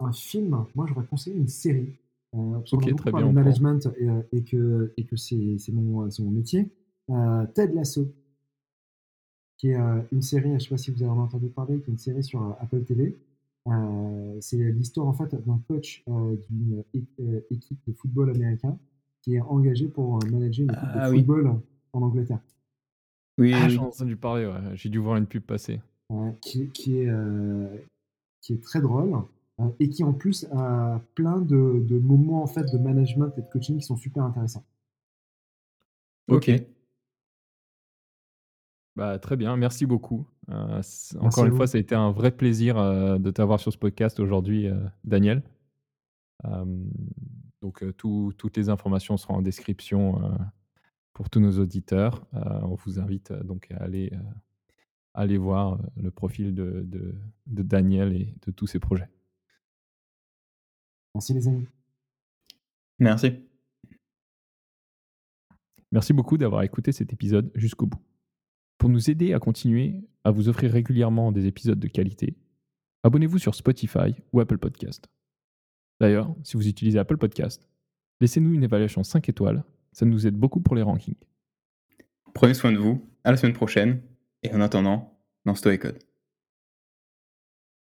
un film, moi j'aurais conseillé une série. Euh, okay, très bien. management et, et, que, et que c'est, mon, c'est mon métier. Euh, Ted Lasso, qui est une série, je ne sais pas si vous avez entendu parler, qui est une série sur Apple TV. c'est l'histoire en fait d'un coach d'une équipe de football américain qui est engagé pour euh, manager une équipe de ah football en Angleterre. Oui, ah, j'ai entendu parler, j'ai dû voir une pub passer. qui, qui, est, euh, qui est très drôle euh, et qui en plus a plein de, de, moments en fait de management et de coaching qui sont super intéressants. Ok. Bah, très bien, merci beaucoup. encore une fois, ça a été un vrai plaisir de t'avoir sur ce podcast aujourd'hui, Daniel. Donc, euh, toutes les informations seront en description euh, pour tous nos auditeurs. Euh, on vous invite donc à aller, aller voir le profil de, de, Daniel et de tous ses projets. Merci les amis. Merci. Merci beaucoup d'avoir écouté cet épisode jusqu'au bout. Pour nous aider à continuer à vous offrir régulièrement des épisodes de qualité, abonnez-vous sur Spotify ou Apple Podcast. D'ailleurs, si vous utilisez Apple Podcast, laissez-nous une évaluation 5 étoiles, ça nous aide beaucoup pour les rankings. Prenez soin de vous, à la semaine prochaine, et en attendant, dans Story Code.